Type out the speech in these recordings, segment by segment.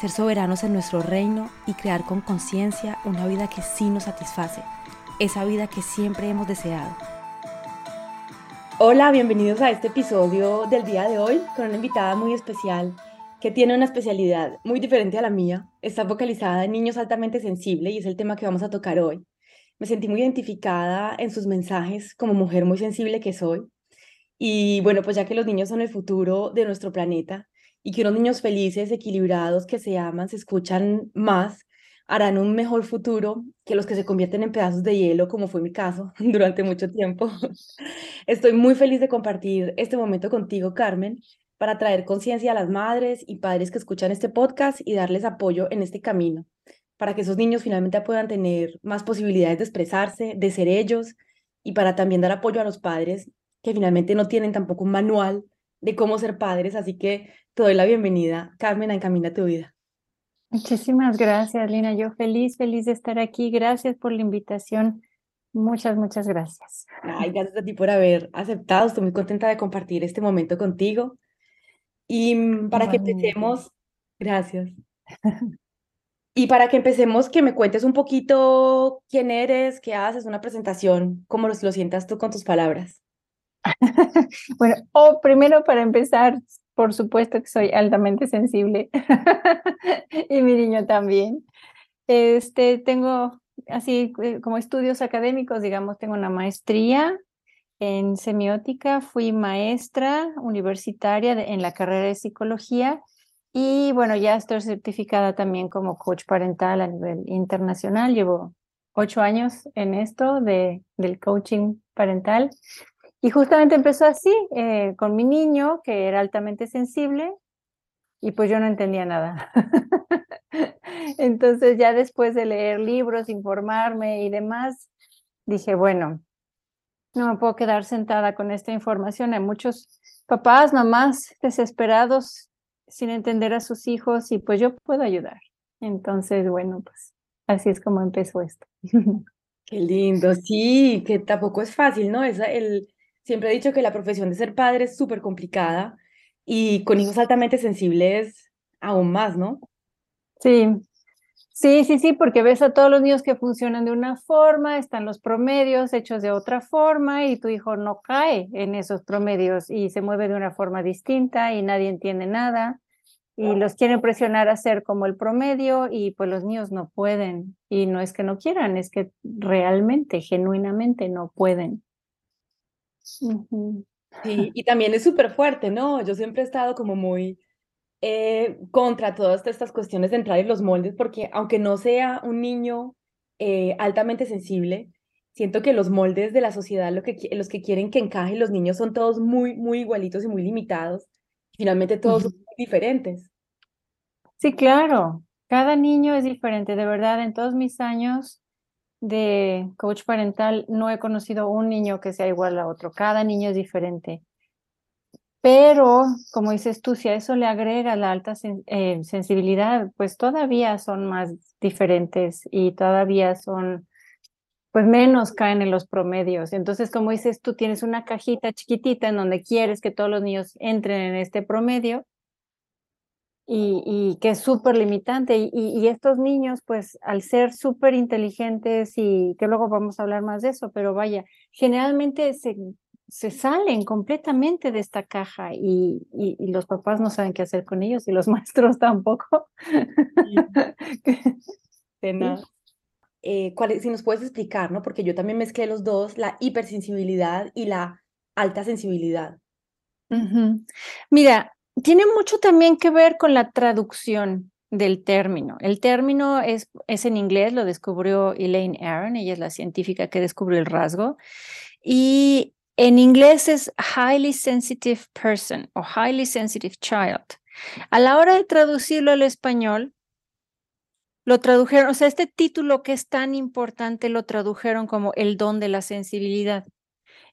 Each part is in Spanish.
ser soberanos en nuestro reino y crear con conciencia una vida que sí nos satisface, esa vida que siempre hemos deseado. Hola, bienvenidos a este episodio del día de hoy con una invitada muy especial que tiene una especialidad muy diferente a la mía. Está focalizada en niños altamente sensibles y es el tema que vamos a tocar hoy. Me sentí muy identificada en sus mensajes como mujer muy sensible que soy. Y bueno, pues ya que los niños son el futuro de nuestro planeta, y que unos niños felices, equilibrados, que se aman, se escuchan más, harán un mejor futuro que los que se convierten en pedazos de hielo, como fue mi caso durante mucho tiempo. Estoy muy feliz de compartir este momento contigo, Carmen, para traer conciencia a las madres y padres que escuchan este podcast y darles apoyo en este camino, para que esos niños finalmente puedan tener más posibilidades de expresarse, de ser ellos, y para también dar apoyo a los padres que finalmente no tienen tampoco un manual de cómo ser padres, así que te doy la bienvenida, Carmen, a Encamina tu vida. Muchísimas gracias, Lina. Yo feliz, feliz de estar aquí. Gracias por la invitación. Muchas, muchas gracias. Ay, gracias a ti por haber aceptado. Estoy muy contenta de compartir este momento contigo. Y mm, para que empecemos, gracias. Y para que empecemos, que me cuentes un poquito quién eres, qué haces, una presentación, cómo lo sientas tú con tus palabras. bueno, o primero para empezar, por supuesto que soy altamente sensible y mi niño también. Este, tengo así eh, como estudios académicos, digamos, tengo una maestría en semiótica, fui maestra universitaria en la carrera de psicología y bueno, ya estoy certificada también como coach parental a nivel internacional. Llevo ocho años en esto de, del coaching parental y justamente empezó así, eh, con mi niño, que era altamente sensible, y pues yo no entendía nada. Entonces ya después de leer libros, informarme y demás, dije, bueno, no me puedo quedar sentada con esta información. Hay muchos papás, mamás desesperados sin entender a sus hijos y pues yo puedo ayudar. Entonces, bueno, pues así es como empezó esto. Qué lindo, sí, que tampoco es fácil, ¿no? Es el, Siempre he dicho que la profesión de ser padre es súper complicada y con hijos altamente sensibles aún más, ¿no? Sí, sí, sí, sí, porque ves a todos los niños que funcionan de una forma, están los promedios hechos de otra forma y tu hijo no cae en esos promedios y se mueve de una forma distinta y nadie entiende nada y los quieren presionar a ser como el promedio y pues los niños no pueden y no es que no quieran, es que realmente, genuinamente no pueden. Y también es súper fuerte, ¿no? Yo siempre he estado como muy eh, contra todas estas cuestiones de entrar en los moldes, porque aunque no sea un niño eh, altamente sensible, siento que los moldes de la sociedad, lo que, los que quieren que encajen los niños son todos muy, muy igualitos y muy limitados. Finalmente todos son diferentes. Sí, claro. Cada niño es diferente. De verdad, en todos mis años de coach parental no he conocido un niño que sea igual a otro. Cada niño es diferente. Pero, como dices tú, si a eso le agrega la alta eh, sensibilidad, pues todavía son más diferentes y todavía son, pues menos caen en los promedios. Entonces, como dices tú, tienes una cajita chiquitita en donde quieres que todos los niños entren en este promedio y, que es súper limitante. Y, estos niños, pues al ser súper inteligentes y que luego vamos a hablar más de eso, pero vaya, generalmente se se salen completamente de esta caja y, y, los papás no saben qué hacer con ellos y los maestros tampoco. de nada. Eh, si nos puedes explicar, ¿no? Porque yo también mezclé los dos, la hipersensibilidad y la alta sensibilidad. Mira, tiene mucho también que ver con la traducción del término. El término es, es en inglés, lo descubrió Elaine Aron, ella es la científica que descubrió el rasgo. Y en inglés es highly sensitive person o highly sensitive child. A la hora de traducirlo al español, lo tradujeron, o sea, este título que es tan importante lo tradujeron como el don de la sensibilidad.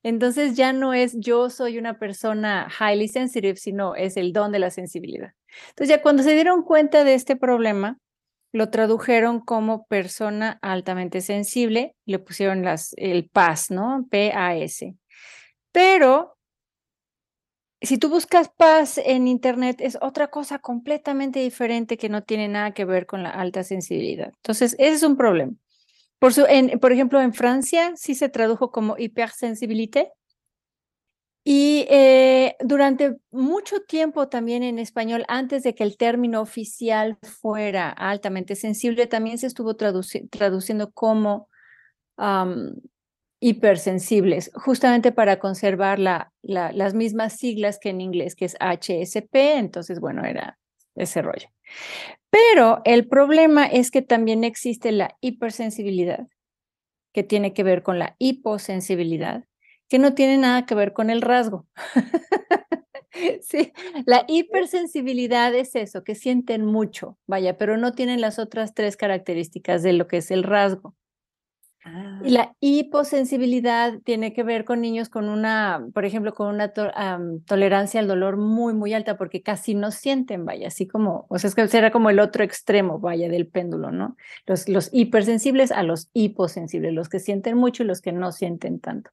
Entonces ya no es yo soy una persona highly sensitive, sino es el don de la sensibilidad. Entonces ya cuando se dieron cuenta de este problema, lo tradujeron como persona altamente sensible, le pusieron las, el PAS, ¿no? P-A-S. Pero si tú buscas paz en Internet, es otra cosa completamente diferente que no tiene nada que ver con la alta sensibilidad. Entonces, ese es un problema. Por, su, por ejemplo, en Francia sí se tradujo como hipersensibilité. Y eh, durante mucho tiempo también en español, antes de que el término oficial fuera altamente sensible, también se estuvo traduciendo como hipersensibles, justamente para conservar la, las mismas siglas que en inglés, que es HSP. Entonces, bueno, era ese rollo. Pero el problema es que también existe la hipersensibilidad, que tiene que ver con la hiposensibilidad, que no tiene nada que ver con el rasgo. sí, la hipersensibilidad es eso, que sienten mucho, vaya, pero no tienen las otras tres características de lo que es el rasgo. Y ah. la hiposensibilidad tiene que ver con niños con una, por ejemplo, con una tolerancia al dolor muy, muy alta, porque casi no sienten, vaya, así como, o sea, es que será como el otro extremo, vaya, del péndulo, ¿no? Los, los hipersensibles a los hiposensibles, los que sienten mucho y los que no sienten tanto.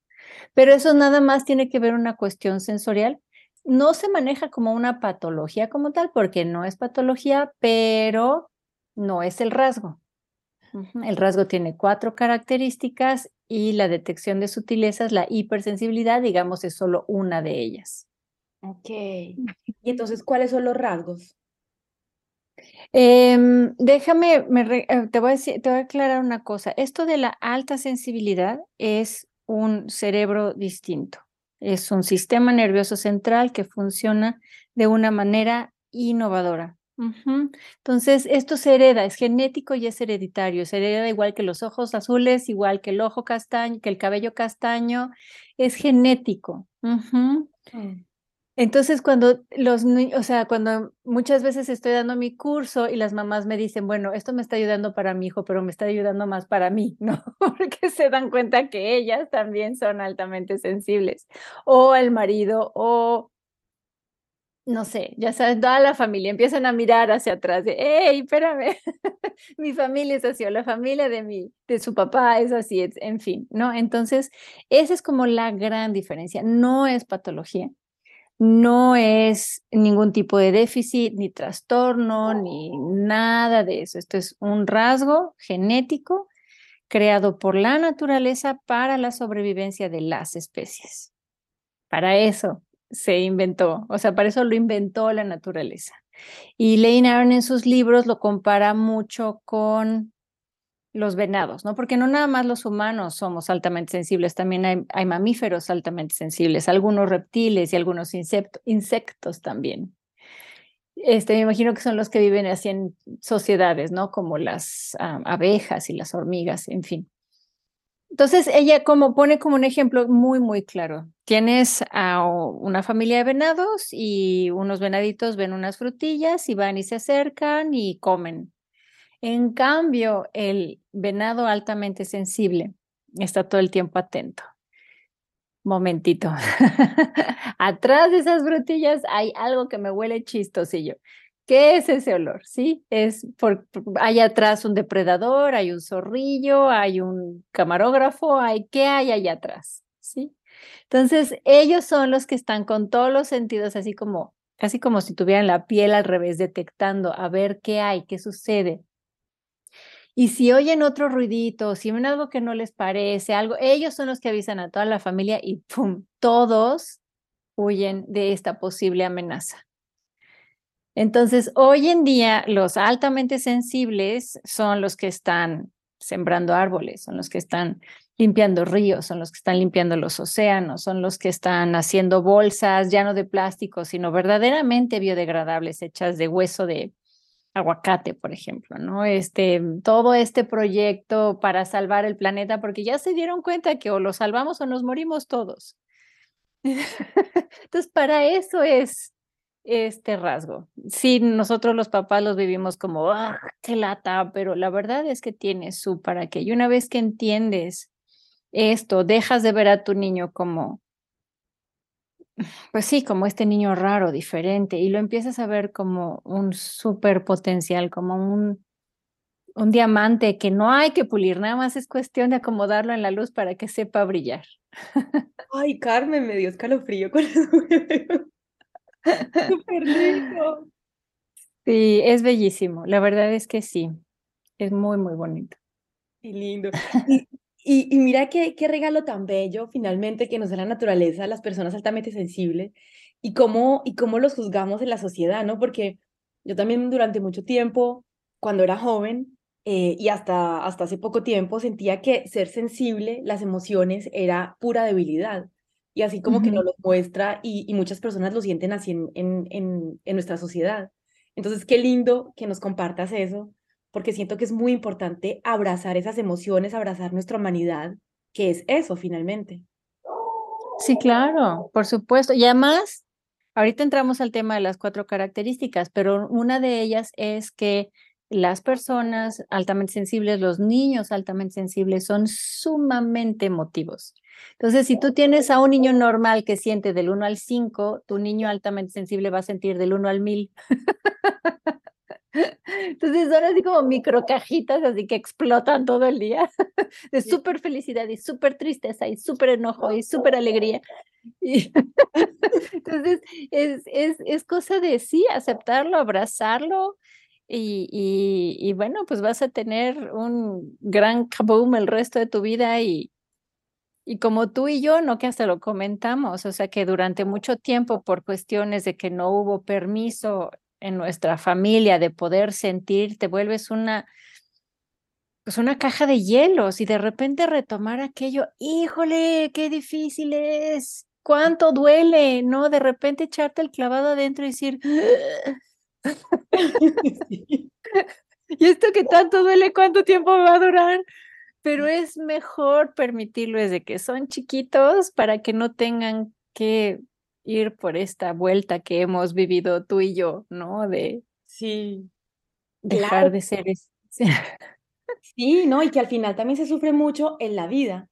Pero eso nada más tiene que ver una cuestión sensorial. No se maneja como una patología como tal, porque no es patología, pero no es el rasgo. El rasgo tiene cuatro características y la detección de sutilezas, la hipersensibilidad, digamos, es solo una de ellas. Ok. Y entonces, ¿cuáles son los rasgos? Em, déjame, eh, te, voy a decir, te voy a aclarar una cosa. Esto de la alta sensibilidad es un cerebro distinto. Es un sistema nervioso central que funciona de una manera innovadora. Entonces, esto se hereda, es genético y es hereditario. Se hereda igual que los ojos azules, igual que el ojo castaño, que el cabello castaño, es genético. Mm. Entonces, cuando los niños, o sea, cuando muchas veces estoy dando mi curso y las mamás me dicen, bueno, esto me está ayudando para mi hijo, pero me está ayudando más para mí, ¿no? Porque se dan cuenta que ellas también son altamente sensibles, o el marido, o no sé, ya sabes, toda la familia empiezan a mirar hacia atrás de, hey, espérame, mi familia es así, o la familia de mi, de su papá es así, en fin, ¿no? Entonces, esa es como la gran diferencia, no es patología, no es ningún tipo de déficit, ni trastorno, ni nada de eso, esto es un rasgo genético creado por la naturaleza para la sobrevivencia de las especies. Para eso se inventó, o sea, para eso lo inventó la naturaleza. Y Lane Aron en sus libros lo compara mucho con los venados, ¿no? Porque no nada más los humanos somos altamente sensibles, también hay, mamíferos altamente sensibles, algunos reptiles y algunos insectos también. Este, me imagino que son los que viven así en sociedades, ¿no? Como las ah, abejas y las hormigas, en fin. Entonces, ella como pone como un ejemplo muy, muy claro. Tienes a una familia de venados y unos venaditos ven unas frutillas y van y se acercan y comen. En cambio, el venado altamente sensible está todo el tiempo atento. Momentito. Atrás de esas frutillas hay algo que me huele chistosillo. ¿Qué es ese olor? Sí, es por, hay atrás un depredador, hay un zorrillo, hay un camarógrafo, hay qué hay allá atrás, ¿sí? Entonces, ellos son los que están con todos los sentidos así como casi como si tuvieran la piel al revés detectando a ver qué hay, qué sucede. Y si oyen otro ruidito, si ven algo que no les parece, algo, ellos son los que avisan a toda la familia y ¡pum! Todos huyen de esta posible amenaza. Entonces, hoy en día, los altamente sensibles son los que están sembrando árboles, son los que están limpiando ríos, son los que están limpiando los océanos, son los que están haciendo bolsas ya no de plástico, sino verdaderamente biodegradables, hechas de hueso de aguacate, por ejemplo, ¿no? Este, todo este proyecto para salvar el planeta, porque ya se dieron cuenta que o lo salvamos o nos morimos todos. Entonces, para eso es este rasgo. Sí, nosotros los papás los vivimos como, ¡ah, qué lata! Pero la verdad es que tiene su para qué. Y una vez que entiendes esto, dejas de ver a tu niño como, pues sí, como este niño raro, diferente, y lo empiezas a ver como un súper potencial, como un, un diamante que no hay que pulir, nada más es cuestión de acomodarlo en la luz para que sepa brillar. Ay, Carmen, me dio escalofrío con eso. Súper lindo. Sí, es bellísimo. La verdad es que sí. Es muy, muy bonito. Qué lindo. Y, mira qué, qué regalo tan bello finalmente que nos da la naturaleza a las personas altamente sensibles y cómo, y cómo los juzgamos en la sociedad, ¿no? Porque yo también durante mucho tiempo, cuando era joven eh, y hasta, hasta hace poco tiempo, sentía que ser sensible, las emociones, era pura debilidad. Y así como que nos lo muestra y, y, muchas personas lo sienten así en, en, en, en nuestra sociedad. Entonces, qué lindo que nos compartas eso porque siento que es muy importante abrazar esas emociones, abrazar nuestra humanidad, que es eso finalmente. Sí, claro, por supuesto. Y además, ahorita entramos al tema de las cuatro características, pero una de ellas es que las personas altamente sensibles, los niños altamente sensibles son sumamente emotivos. Entonces, si tú tienes a un niño normal que siente del 1 al 5, tu niño altamente sensible va a sentir del 1 al 1000. Entonces son así como micro cajitas, así que explotan todo el día, de súper felicidad y súper tristeza y súper enojo y súper alegría. Y entonces es, es, es, cosa de sí, aceptarlo, abrazarlo y, y, y, bueno, pues vas a tener un gran kaboom el resto de tu vida y, y como tú y yo, no que hasta lo comentamos, o sea que durante mucho tiempo por cuestiones de que no hubo permiso en nuestra familia de poder sentir, te vuelves una, pues una caja de hielos y de repente retomar aquello, híjole, qué difícil es, cuánto duele, ¿no? De repente echarte el clavado adentro y decir, y esto que tanto duele, ¿cuánto tiempo va a durar? Pero es mejor permitirlo desde que son chiquitos para que no tengan que ir por esta vuelta que hemos vivido tú y yo, ¿no? De sí. dejar de ser. Sí, ¿no? Y que al final también se sufre mucho en la vida.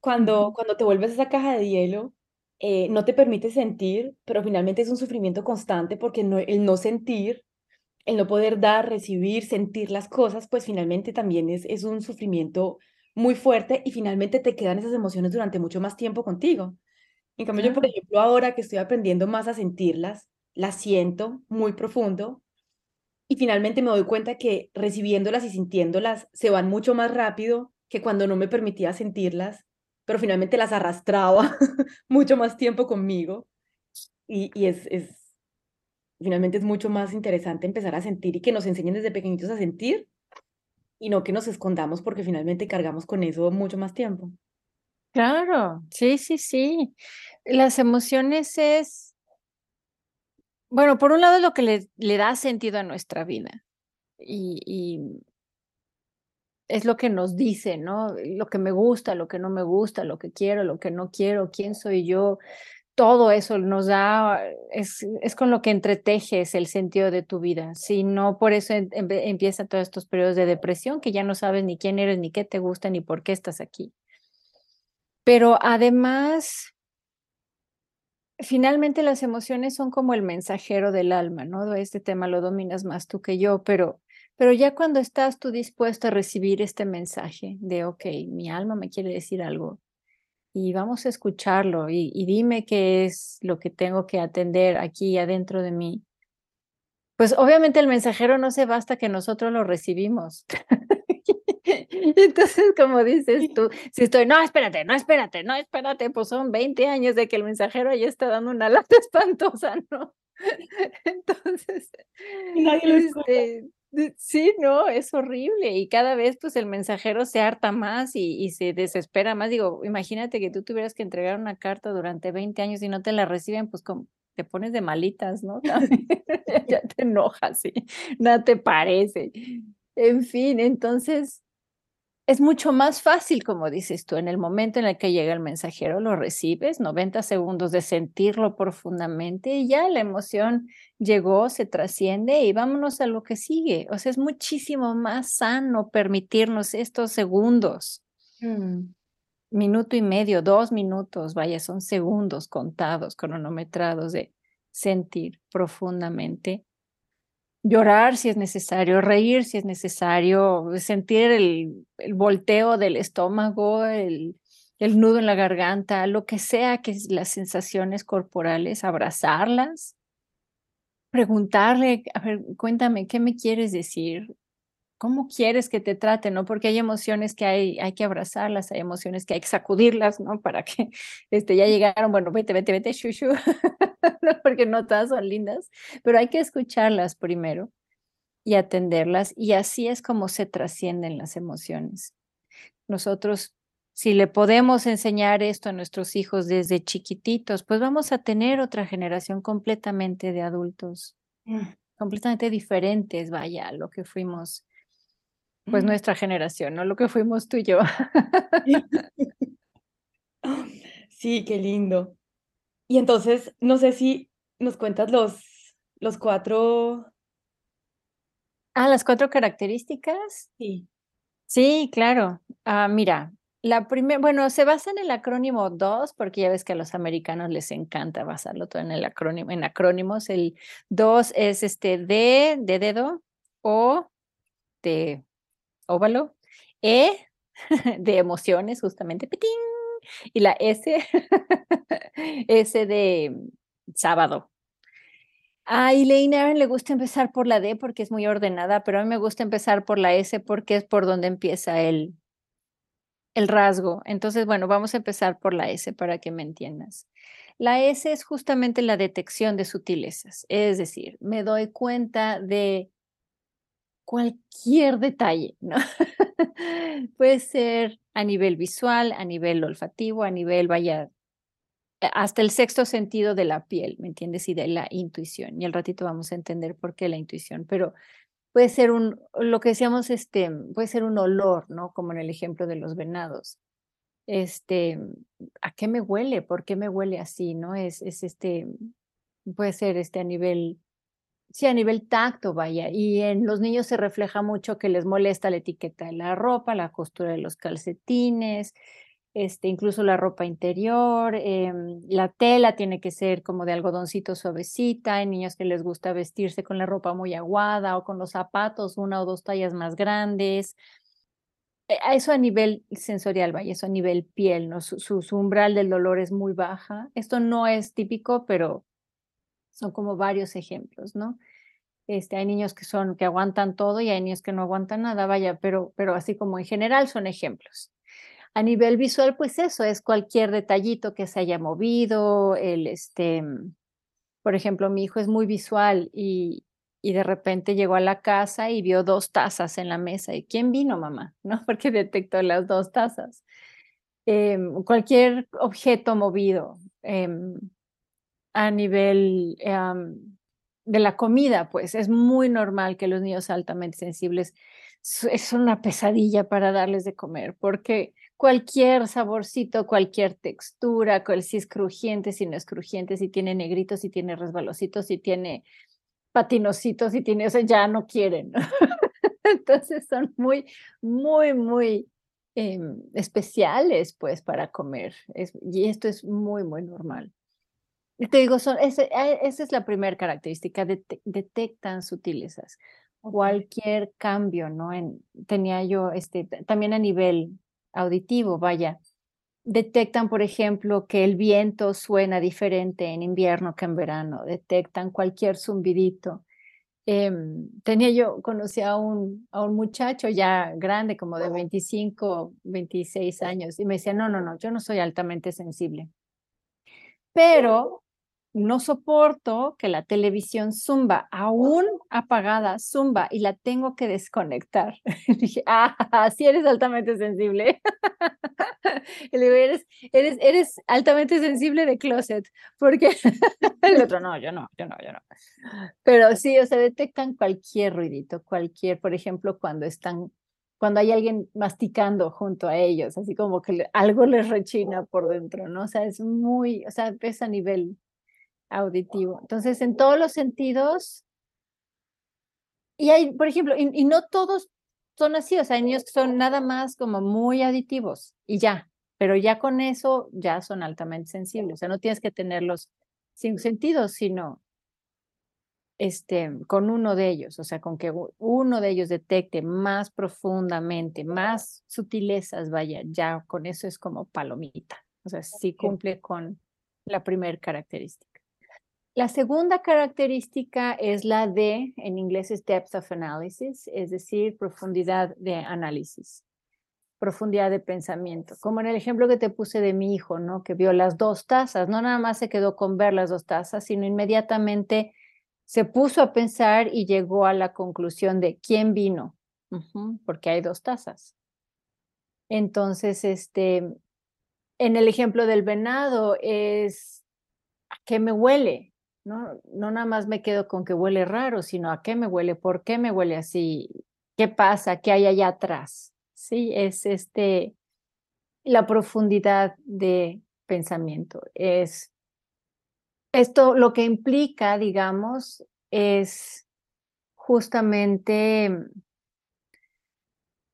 Cuando, cuando te vuelves esa caja de hielo, eh, no te permite sentir, pero finalmente es un sufrimiento constante porque no, el no sentir, el no poder dar, recibir, sentir las cosas, pues finalmente también es, es un sufrimiento muy fuerte y finalmente te quedan esas emociones durante mucho más tiempo contigo. En cambio, yo, por ejemplo, ahora que estoy aprendiendo más a sentirlas, las siento muy profundo y finalmente me doy cuenta que recibiéndolas y sintiéndolas se van mucho más rápido que cuando no me permitía sentirlas, pero finalmente las arrastraba mucho más tiempo conmigo. Y, y es, es, finalmente es mucho más interesante empezar a sentir y que nos enseñen desde pequeñitos a sentir y no que nos escondamos porque finalmente cargamos con eso mucho más tiempo. Claro, sí, sí, sí. Las emociones es, bueno, por un lado es lo que le, da sentido a nuestra vida y es lo que nos dice, ¿no? Lo que me gusta, lo que no me gusta, lo que quiero, lo que no quiero, quién soy yo, todo eso nos da, es, es con lo que entretejes el sentido de tu vida. Si no, por eso em, empiezan todos estos periodos de depresión que ya no sabes ni quién eres, ni qué te gusta, ni por qué estás aquí. Pero además, finalmente las emociones son como el mensajero del alma, ¿no? Este tema lo dominas más tú que yo, pero, pero ya cuando estás tú dispuesto a recibir este mensaje de, ok, mi alma me quiere decir algo y vamos a escucharlo y, y dime qué es lo que tengo que atender aquí adentro de mí. Pues obviamente el mensajero no se basta que nosotros lo recibimos. Entonces, como dices tú, si estoy, no, espérate, no, espérate, no, espérate, pues son 20 años de que el mensajero ya está dando una lata espantosa, ¿no? Entonces, este, sí, no, es horrible y cada vez pues el mensajero se harta más y, y, se desespera más. Digo, imagínate que tú tuvieras que entregar una carta durante 20 años y no te la reciben, pues como te pones de malitas, ¿no? ya te enojas, ¿sí? No te parece. En fin, entonces es mucho más fácil, como dices tú, en el momento en el que llega el mensajero, lo recibes, 90 segundos de sentirlo profundamente y ya la emoción llegó, se trasciende y vámonos a lo que sigue. O sea, es muchísimo más sano permitirnos estos segundos. Mm. Minuto y medio, dos minutos, vaya, son segundos contados, cronometrados de sentir profundamente llorar si es necesario, reír si es necesario, sentir el, volteo del estómago, el, el, nudo en la garganta, lo que sea que las sensaciones corporales, abrazarlas, preguntarle, a ver, cuéntame, ¿qué me quieres decir? ¿Cómo quieres que te trate? ¿no? Porque hay emociones que hay, hay que abrazarlas, hay emociones que hay que sacudirlas, ¿no? Para que este, ya llegaron, bueno, vete, vete, vete, shushu, porque no todas son lindas, pero hay que escucharlas primero y atenderlas y así es como se trascienden las emociones. Nosotros, si le podemos enseñar esto a nuestros hijos desde chiquititos, pues vamos a tener otra generación completamente de adultos, mm. completamente diferentes, vaya, a lo que fuimos pues nuestra generación, ¿no? Lo que fuimos tú y yo. Sí, qué lindo. Y entonces, no sé si nos cuentas los, los cuatro. Ah, las cuatro características. Sí. Sí, claro. Ah, mira, la primera, bueno, se basa en el acrónimo 2, porque ya ves que a los americanos les encanta basarlo todo en el acrónimo, en acrónimos. El 2 es este D de dedo, O de óvalo, E de emociones, justamente, pitín, y la S, S de sábado. A Elaine le gusta empezar por la D porque es muy ordenada, pero a mí me gusta empezar por la S porque es por donde empieza el, el rasgo. Entonces, bueno, vamos a empezar por la S para que me entiendas. La S es justamente la detección de sutilezas, es decir, me doy cuenta de cualquier detalle, ¿no? Puede ser a nivel visual, a nivel olfativo, a nivel, vaya, hasta el sexto sentido de la piel, ¿me entiendes? Y de la intuición. Y al ratito vamos a entender por qué la intuición, pero puede ser un, lo que decíamos, este, puede ser un olor, ¿no? Como en el ejemplo de los venados. Este, ¿a qué me huele? ¿Por qué me huele así? ¿No? Es, es este, puede ser este a nivel Sí, a nivel tacto, vaya. Y en los niños se refleja mucho que les molesta la etiqueta de la ropa, la costura de los calcetines, este, incluso la ropa interior. Em, la tela tiene que ser como de algodoncito suavecita. Hay niños que les gusta vestirse con la ropa muy aguada o con los zapatos una o dos tallas más grandes. Eh, eso a nivel sensorial, vaya, eso a nivel piel, ¿no? Su, su umbral del dolor es muy baja. Esto no es típico, pero son como varios ejemplos, ¿no? Este, hay niños que son que aguantan todo y hay niños que no aguantan nada, vaya, pero, pero así como en general son ejemplos. A nivel visual, pues eso es cualquier detallito que se haya movido, el este, por ejemplo, mi hijo es muy visual y, y de repente llegó a la casa y vio dos tazas en la mesa. ¿Y quién vino, mamá? ¿No? Porque detectó las dos tazas. Em, cualquier objeto movido. Em, a nivel de la comida, pues es muy normal que los niños altamente sensibles es una pesadilla para darles de comer, porque cualquier saborcito, cualquier textura, si es crujiente, si no es crujiente, si tiene negritos, si tiene resbalositos, si tiene patinositos, si tiene, o sea, ya no quieren. Entonces son muy, muy, muy em, especiales, pues, para comer. y esto es muy, muy normal. Te digo, son, esa es la primera característica, detectan sutilezas. Cualquier cambio, ¿no? En, tenía yo, este, también a nivel auditivo, vaya, detectan, por ejemplo, que el viento suena diferente en invierno que en verano, detectan cualquier zumbidito, Em, tenía yo, conocí a un, a un muchacho ya grande, como de 25, 26 años, y me decía, no, no, no, yo no soy altamente sensible. Pero no soporto que la televisión zumba, aún apagada, zumba, y la tengo que desconectar. dije, ah, sí eres altamente sensible. y le digo, eres, eres, eres altamente sensible de closet, porque el otro, no, yo no, yo no, yo no. Pero sí, o sea, detectan cualquier ruidito, cualquier, por ejemplo, cuando están cuando hay alguien masticando junto a ellos, así como que algo les rechina por dentro, ¿no? O sea, es muy, o sea, es a nivel auditivo. Entonces, en todos los sentidos, y hay, por ejemplo, y, no todos son así, o sea, hay niños que son nada más como muy auditivos y ya, pero ya con eso ya son altamente sensibles, o sea, no tienes que tenerlos sin sentidos, sino este, con uno de ellos, o sea, con que uno de ellos detecte más profundamente, más sutilezas, vaya, ya con eso es como palomita, o sea, sí cumple con la primera característica. La segunda característica es la de, en inglés es depth of analysis, es decir, profundidad de análisis, profundidad de pensamiento. Como en el ejemplo que te puse de mi hijo, ¿no? Que vio las dos tazas, no nada más se quedó con ver las dos tazas, sino inmediatamente se puso a pensar y llegó a la conclusión de quién vino, porque hay dos tazas. Entonces, este, en el ejemplo del venado es, ¿a qué me huele? ¿No? No nada más me quedo con que huele raro, sino a qué me huele, por qué me huele así, qué pasa, qué hay allá atrás. Sí, es este la profundidad de pensamiento. Es esto lo que implica, digamos, es justamente,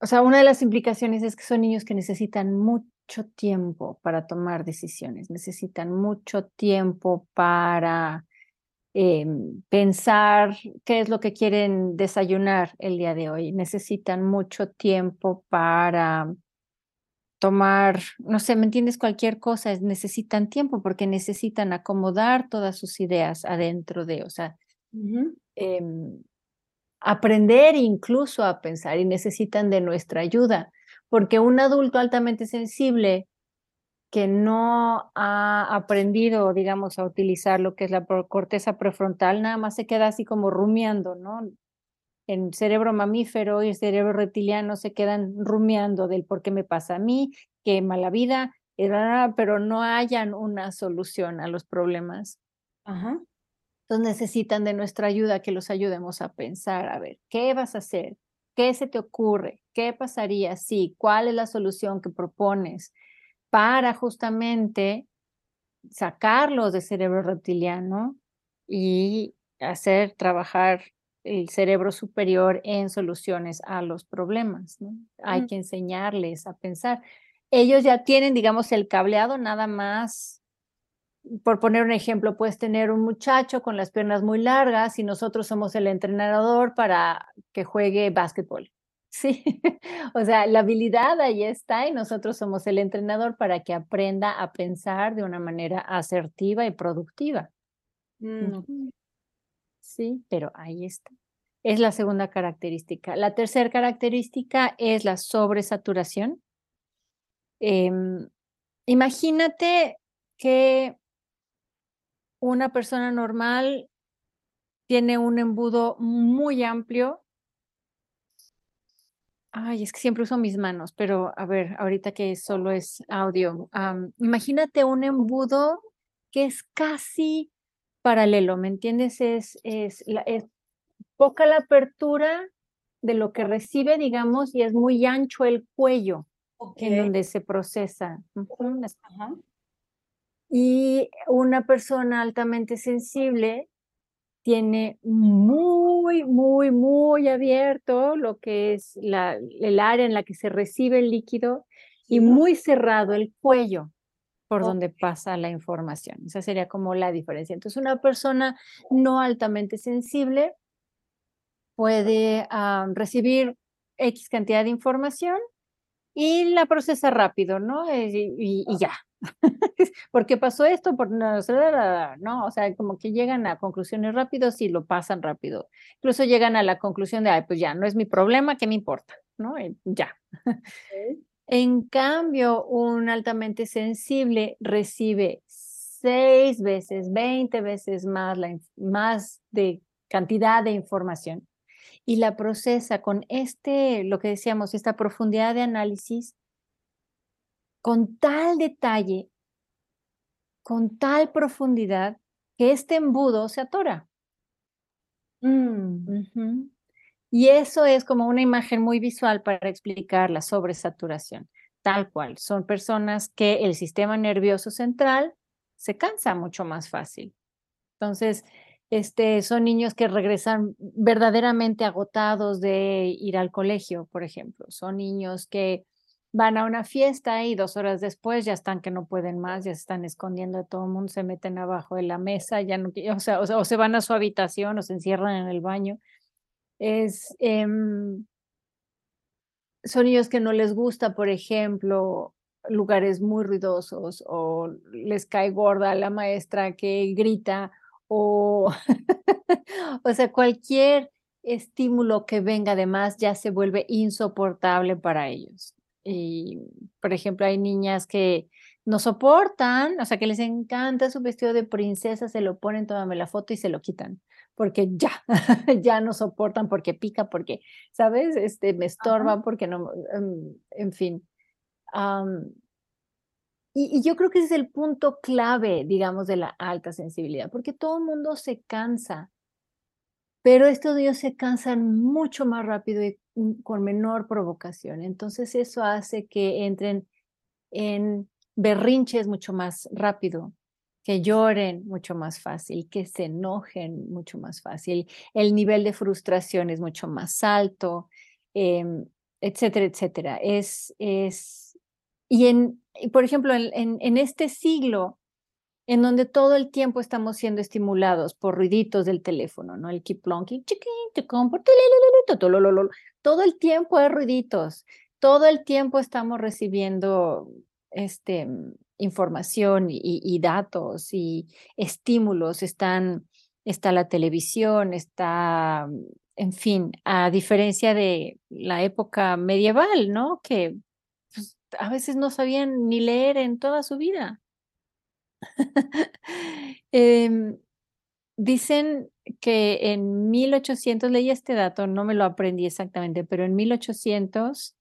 o sea, una de las implicaciones es que son niños que necesitan mucho tiempo para tomar decisiones, necesitan mucho tiempo para Em, pensar qué es lo que quieren desayunar el día de hoy. Necesitan mucho tiempo para tomar, no sé, ¿me entiendes? Cualquier cosa, necesitan tiempo porque necesitan acomodar todas sus ideas adentro de, o sea, em, aprender incluso a pensar y necesitan de nuestra ayuda, porque un adulto altamente sensible que no ha aprendido, digamos, a utilizar lo que es la corteza prefrontal, nada más se queda así como rumiando, ¿no? En cerebro mamífero y el cerebro reptiliano se quedan rumiando del por qué me pasa a mí, qué mala vida, pero no hayan una solución a los problemas. Ajá. Entonces necesitan de nuestra ayuda que los ayudemos a pensar, a ver, ¿qué vas a hacer? ¿Qué se te ocurre? ¿Qué pasaría si? ¿Cuál es la solución que propones? Para justamente sacarlos del cerebro reptiliano y hacer trabajar el cerebro superior en soluciones a los problemas. ¿no? Hay que enseñarles a pensar. Ellos ya tienen, digamos, el cableado nada más. Por poner un ejemplo, puedes tener un muchacho con las piernas muy largas y nosotros somos el entrenador para que juegue básquetbol. Sí, o sea, la habilidad ahí está y nosotros somos el entrenador para que aprenda a pensar de una manera asertiva y productiva. Mm. Sí, pero ahí está. Es la segunda característica. La tercera característica es la sobresaturación. Em, imagínate que una persona normal tiene un embudo muy amplio Ay, es que siempre uso mis manos, pero a ver, ahorita que solo es audio, imagínate un embudo que es casi paralelo, ¿me entiendes? Es, es, poca la apertura de lo que recibe, digamos, y es muy ancho el cuello en donde se procesa. Y una persona altamente sensible tiene muy, muy, muy abierto lo que es la, el área en la que se recibe el líquido y muy cerrado el cuello por donde pasa la información. Esa sería como la diferencia. Entonces, una persona no altamente sensible puede ah, recibir X cantidad de información y la procesa rápido, ¿no? Y, y, ya, ¿Por qué pasó esto? Por no, no, o sea, como que llegan a conclusiones rápidos y lo pasan rápido. Incluso llegan a la conclusión de, ay, pues ya, no es mi problema, ¿qué me importa? ¿No? ya. En cambio, un altamente sensible recibe seis veces, veinte veces más, la, más de cantidad de información y la procesa con este, lo que decíamos, esta profundidad de análisis con tal detalle, con tal profundidad, que este embudo se atora. Mm. Y eso es como una imagen muy visual para explicar la sobresaturación. Tal cual, son personas que el sistema nervioso central se cansa mucho más fácil. Entonces, este, son niños que regresan verdaderamente agotados de ir al colegio, por ejemplo. Son niños que van a una fiesta y dos horas después ya están que no pueden más, ya se están escondiendo de todo el mundo, se meten abajo de la mesa, ya no, o sea, o, se van a su habitación o se encierran en el baño. Es, em, son niños que no les gusta, por ejemplo, lugares muy ruidosos o les cae gorda la maestra que grita o, o sea, cualquier estímulo que venga de más ya se vuelve insoportable para ellos. Y, por ejemplo, hay niñas que no soportan, o sea, que les encanta su vestido de princesa, se lo ponen, tómame la foto y se lo quitan, porque ya, ya no soportan, porque pica, porque, ¿sabes? Este, me estorba, porque no, em, en fin. y, y, yo creo que ese es el punto clave, digamos, de la alta sensibilidad, porque todo el mundo se cansa pero estos niños se cansan mucho más rápido y con menor provocación. Entonces eso hace que entren en berrinches mucho más rápido, que lloren mucho más fácil, que se enojen mucho más fácil. El nivel de frustración es mucho más alto, em, etcétera, etcétera. Es, es, y en, por ejemplo, en, en este siglo, en donde todo el tiempo estamos siendo estimulados por ruiditos del teléfono, ¿no? El keep plonking, todo el tiempo hay ruiditos, todo el tiempo estamos recibiendo este, información y, datos y estímulos, están, está la televisión, está, en fin, a diferencia de la época medieval, ¿no? Que pues, a veces no sabían ni leer en toda su vida. Em, dicen que en 1800, leí este dato, no me lo aprendí exactamente, pero en 1800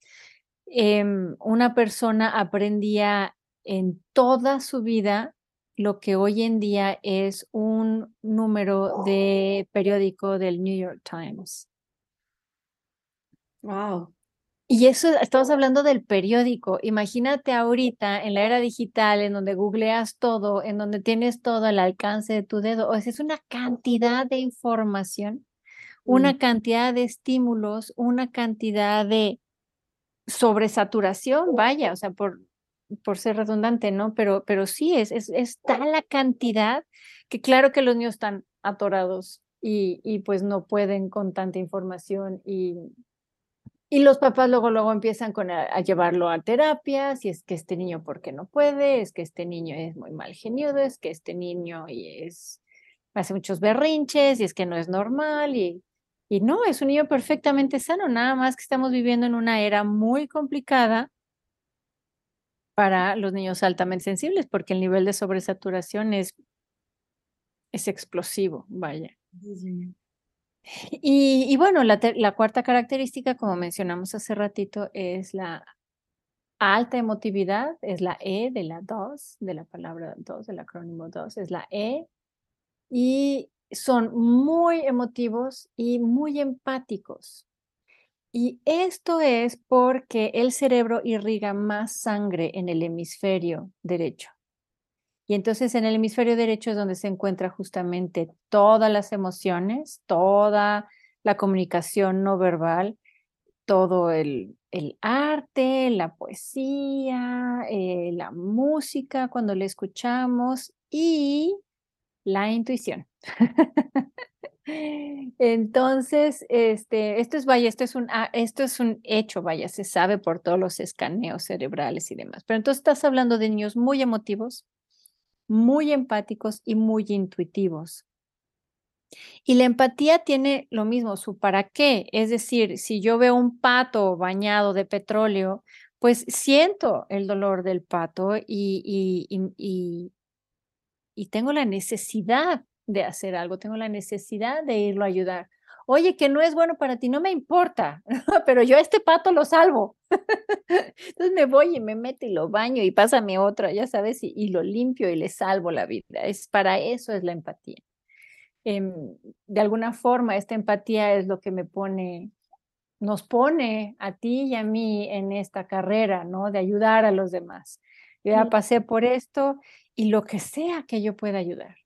em, una persona aprendía en toda su vida lo que hoy en día es un número de periódico del New York Times. Wow. Y eso, estamos hablando del periódico. Imagínate ahorita en la era digital, en donde googleas todo, en donde tienes todo al alcance de tu dedo. O sea, es una cantidad de información, una mm. cantidad de estímulos, una cantidad de sobresaturación, vaya, o sea, por, por ser redundante, ¿no? Pero, pero sí, es, es, es tal la cantidad que claro que los niños están atorados y, y pues no pueden con tanta información y y los papás luego, luego empiezan con a, llevarlo a terapia, si es que este niño, porque no puede? Es que este niño es muy mal geniado, es que este niño es, hace muchos berrinches y es que no es normal y, y no, es un niño perfectamente sano, nada más que estamos viviendo en una era muy complicada para los niños altamente sensibles, porque el nivel de sobresaturación es, es explosivo, vaya. Y, bueno, la, cuarta característica, como mencionamos hace ratito, es la alta emotividad, es la E de la 2, de la palabra 2, del acrónimo 2, es la E. Y son muy emotivos y muy empáticos. Y esto es porque el cerebro irriga más sangre en el hemisferio derecho. Y entonces en el hemisferio derecho es donde se encuentra justamente todas las emociones, toda la comunicación no verbal, todo el, el arte, la poesía, eh, la música cuando la escuchamos y la intuición. Entonces, este, esto es, vaya, esto es un, ah, esto es un hecho, vaya, se sabe por todos los escaneos cerebrales y demás. Pero entonces estás hablando de niños muy emotivos, muy empáticos y muy intuitivos. Y la empatía tiene lo mismo, su para qué. Es decir, si yo veo un pato bañado de petróleo, pues siento el dolor del pato y, y, y, tengo la necesidad de hacer algo, tengo la necesidad de irlo a ayudar. Oye, que no es bueno para ti, no me importa, pero yo a este pato lo salvo. Entonces me voy y me meto y lo baño y pásame otra, ya sabes, y, y, lo limpio y le salvo la vida. Es para eso es la empatía. Eh, de alguna forma, esta empatía es lo que me pone, nos pone a ti y a mí en esta carrera, ¿no? De ayudar a los demás. Yo ya pasé por esto y lo que sea que yo pueda ayudar.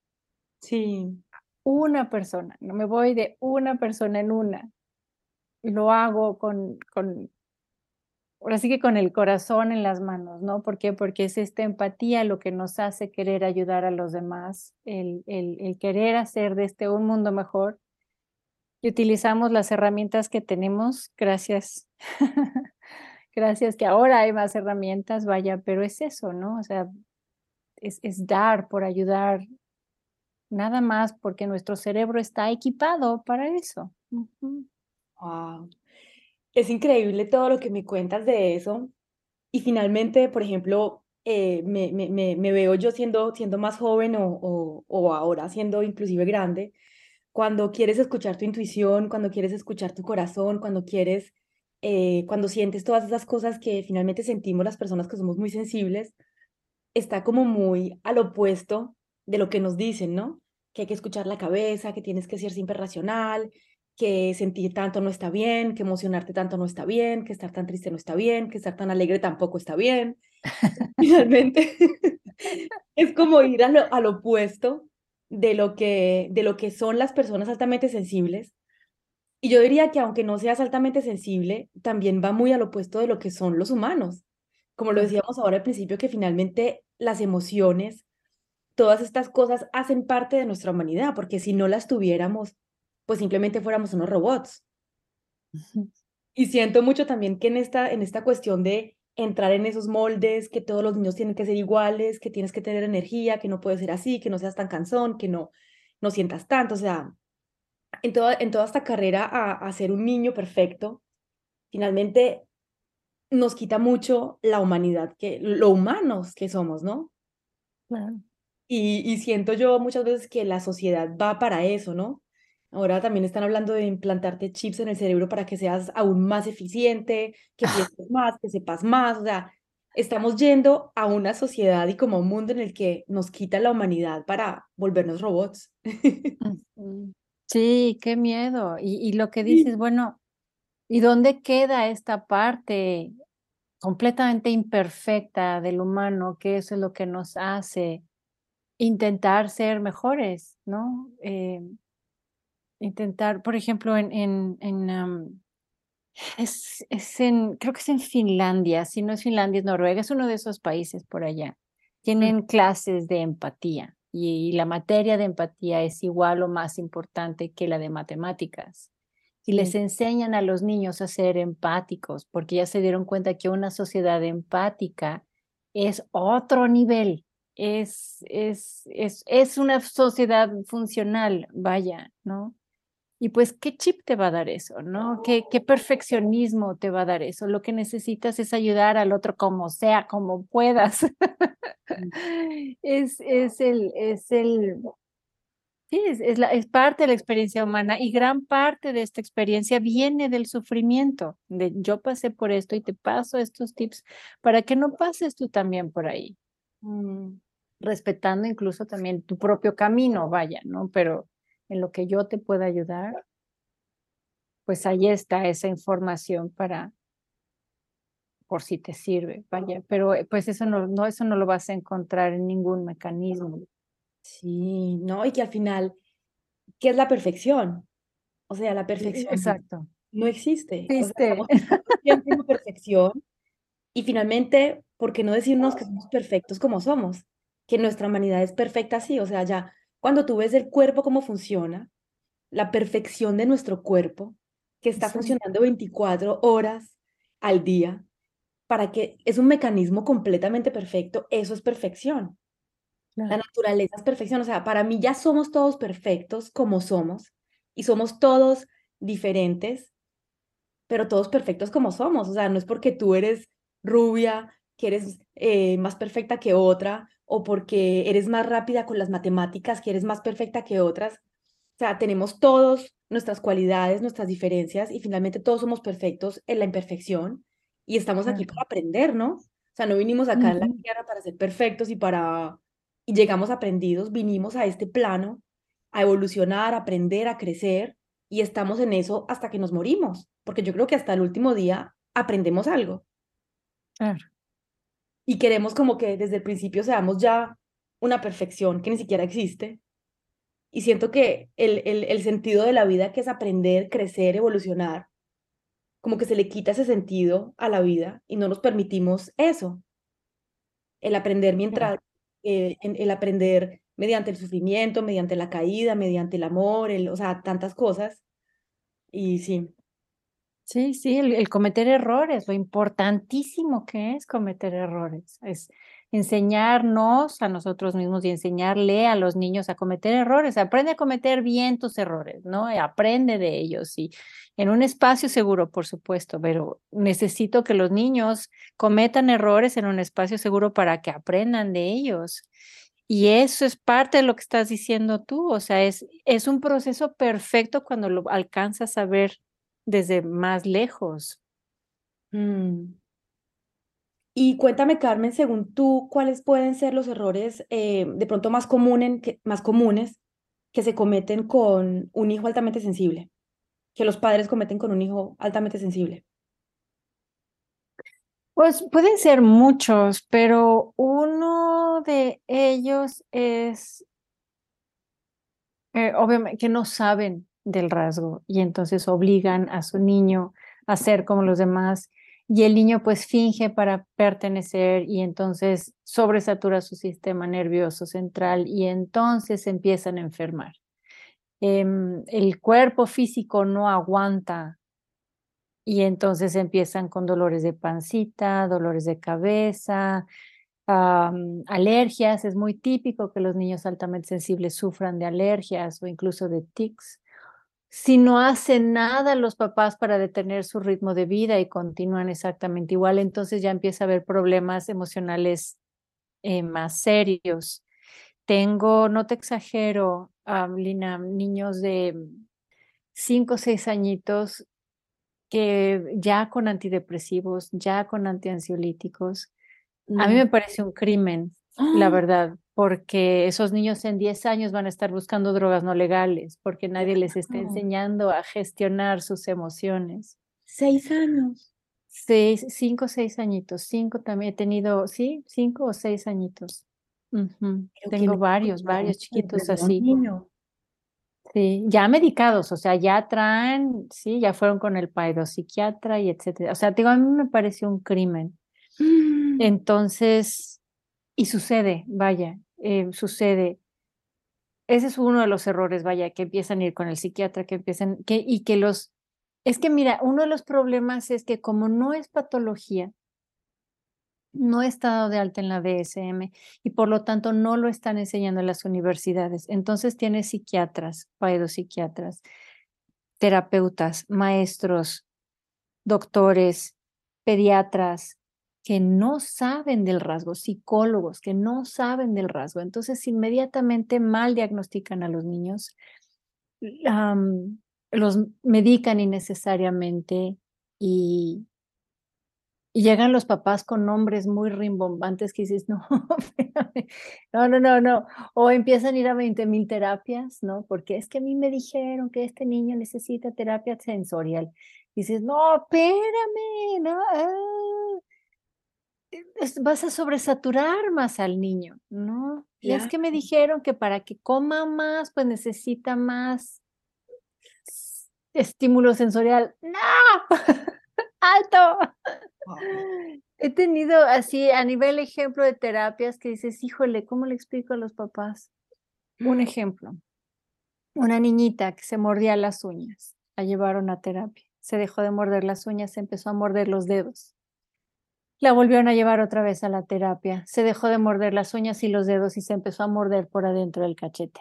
Sí. Una persona, no me voy de una persona en una. Lo hago con, con, ahora sí que con el corazón en las manos, ¿no? ¿Por qué? Porque es esta empatía lo que nos hace querer ayudar a los demás, el, el, el querer hacer de este un mundo mejor. Y utilizamos las herramientas que tenemos, gracias. gracias que ahora hay más herramientas, vaya, pero es eso, ¿no? O sea, es, es dar por ayudar, nada más porque nuestro cerebro está equipado para eso. Wow es increíble todo lo que me cuentas de eso. Y finalmente, por ejemplo, eh, me, me, me, veo yo siendo, siendo más joven o, o, ahora siendo inclusive grande, cuando quieres escuchar tu intuición, cuando quieres escuchar tu corazón, cuando quieres, eh, cuando sientes todas esas cosas que finalmente sentimos las personas que somos muy sensibles, está como muy al opuesto de lo que nos dicen, ¿no? Que hay que escuchar la cabeza, que tienes que ser siempre racional, que sentir tanto no está bien, que emocionarte tanto no está bien, que estar tan triste no está bien, que estar tan alegre tampoco está bien. Finalmente, es como ir al opuesto de lo, que, de lo que son las personas altamente sensibles. Y yo diría que aunque no seas altamente sensible, también va muy al opuesto de lo que son los humanos. Como lo decíamos ahora al principio, que finalmente las emociones, todas estas cosas hacen parte de nuestra humanidad, porque si no las tuviéramos, pues simplemente fuéramos unos robots. Y siento mucho también que en esta, en esta cuestión de entrar en esos moldes, que todos los niños tienen que ser iguales, que tienes que tener energía, que no puede ser así, que no seas tan cansón, que no, no sientas tanto, o sea, en toda, en toda esta carrera a, a ser un niño perfecto, finalmente nos quita mucho la humanidad, que, lo humanos que somos, ¿no? Y, y siento yo muchas veces que la sociedad va para eso, ¿no? Ahora también están hablando de implantarte chips en el cerebro para que seas aún más eficiente, que pienses más, que sepas más. O sea, estamos yendo a una sociedad y como un mundo en el que nos quita la humanidad para volvernos robots. Sí, qué miedo. Y, y lo que dices, bueno, ¿y dónde queda esta parte completamente imperfecta del humano, que eso es lo que nos hace intentar ser mejores, ¿no? Eh, intentar, por ejemplo, en, en, en es, es, en, creo que es en Finlandia, si no es Finlandia, es Noruega, es uno de esos países por allá. Mm. Tienen clases de empatía y, la materia de empatía es igual o más importante que la de matemáticas. Y les enseñan a los niños a ser empáticos, porque ya se dieron cuenta que una sociedad empática es otro nivel, es, es, es, es una sociedad funcional, vaya, ¿no? Y pues, ¿qué chip te va a dar eso? ¿No? ¿Qué, ¿Qué perfeccionismo te va a dar eso? Lo que necesitas es ayudar al otro como sea, como puedas. es, es el, es el, sí, es, es, la, es parte de la experiencia humana y gran parte de esta experiencia viene del sufrimiento, de yo pasé por esto y te paso estos tips para que no pases tú también por ahí. Mm, respetando incluso también tu propio camino, vaya, ¿no? Pero en lo que yo te pueda ayudar, pues ahí está esa información para, por si te sirve, vaya, pero eh, pues eso no, no, eso no lo vas a encontrar en ningún mecanismo. Sí, no, y que al final, ¿qué es la perfección? O sea, la perfección Exacto. no existe. Sea, perfección y finalmente, ¿por qué no decirnos que somos perfectos como somos? Que nuestra humanidad es perfecta así, o sea, ya cuando tú ves el cuerpo cómo funciona, la perfección de nuestro cuerpo, que está funcionando 24 horas al día, para que es un mecanismo completamente perfecto, eso es perfección. La naturaleza es perfección, o sea, para mí ya somos todos perfectos como somos y somos todos diferentes, pero todos perfectos como somos, o sea, no es porque tú eres rubia, que eres eh, más perfecta que otra, o porque eres más rápida con las matemáticas, que eres más perfecta que otras. O sea, tenemos todos nuestras cualidades, nuestras diferencias, y finalmente todos somos perfectos en la imperfección, y estamos aquí para aprender, ¿no? O sea, no vinimos acá en la tierra para ser perfectos y para... Y llegamos aprendidos, vinimos a este plano a evolucionar, a aprender, a crecer, y estamos en eso hasta que nos morimos, porque yo creo que hasta el último día aprendemos algo. Claro. Y queremos como que desde el principio seamos ya una perfección que ni siquiera existe. Y siento que el, el, el sentido de la vida, que es aprender, crecer, evolucionar, como que se le quita ese sentido a la vida y no nos permitimos eso. El aprender mientras, eh, el aprender mediante el sufrimiento, mediante la caída, mediante el amor, el, o sea, tantas cosas. Y sí. Sí, sí, el, cometer errores, lo importantísimo que es cometer errores, es enseñarnos a nosotros mismos y enseñarle a los niños a cometer errores. Aprende a cometer bien tus errores, ¿no? Aprende de ellos y en un espacio seguro, por supuesto, pero necesito que los niños cometan errores en un espacio seguro para que aprendan de ellos. Y eso es parte de lo que estás diciendo tú, o sea, es, es un proceso perfecto cuando lo alcanzas a ver desde más lejos. Mm. Y cuéntame, Carmen, según tú, ¿cuáles pueden ser los errores eh, de pronto más, que, más comunes que se cometen con un hijo altamente sensible? Que los padres cometen con un hijo altamente sensible. Pues pueden ser muchos, pero uno de ellos es, eh, obviamente, que no saben del rasgo y entonces obligan a su niño a ser como los demás y el niño pues finge para pertenecer y entonces sobresatura su sistema nervioso central y entonces empiezan a enfermar. Em, el cuerpo físico no aguanta y entonces empiezan con dolores de pancita, dolores de cabeza, alergias. Es muy típico que los niños altamente sensibles sufran de alergias o incluso de tics. Si no hacen nada los papás para detener su ritmo de vida y continúan exactamente igual, entonces ya empieza a haber problemas emocionales eh, más serios. Tengo, no te exagero, Lina, niños de cinco o seis añitos que ya con antidepresivos, ya con antiansiolíticos, a mí me parece un crimen, la ¡Ah! verdad, porque esos niños en 10 años van a estar buscando drogas no legales, porque nadie les está enseñando a gestionar sus emociones. Seis años. Seis, cinco, seis añitos, cinco también he tenido, sí, cinco o seis añitos. Tengo varios, varios chiquitos así. Sí, ya medicados, o sea, ya traen, sí, ya fueron con el psiquiatra y etcétera. O sea, digo, a mí me pareció un crimen. Mm. Entonces, y sucede, vaya, eh, sucede. Ese es uno de los errores, vaya, que empiezan a ir con el psiquiatra, que empiezan, que, y que los, es que mira, uno de los problemas es que como no es patología, no está dado de alta en la DSM y por lo tanto no lo están enseñando en las universidades. Entonces tiene psiquiatras, psiquiatras, terapeutas, maestros, doctores, pediatras que no saben del rasgo, psicólogos que no saben del rasgo. Entonces inmediatamente mal diagnostican a los niños, los medican innecesariamente y y llegan los papás con nombres muy rimbombantes que dices, no, no, no, no, no. O empiezan a ir a 20 mil terapias, ¿no? Porque es que a mí me dijeron que este niño necesita terapia sensorial. dices, no, espérame, no. Ah, vas a sobresaturar más al niño, ¿no? Y es que me dijeron que para que coma más, pues necesita más estímulo sensorial. ¡No! ¡Alto! He tenido así a nivel ejemplo de terapias que dices, híjole, ¿cómo le explico a los papás? Un ejemplo. una niñita que se mordía las uñas, la llevaron a terapia, se dejó de morder las uñas, se empezó a morder los dedos. La volvieron a llevar otra vez a la terapia, se dejó de morder las uñas y los dedos y se empezó a morder por adentro del cachete.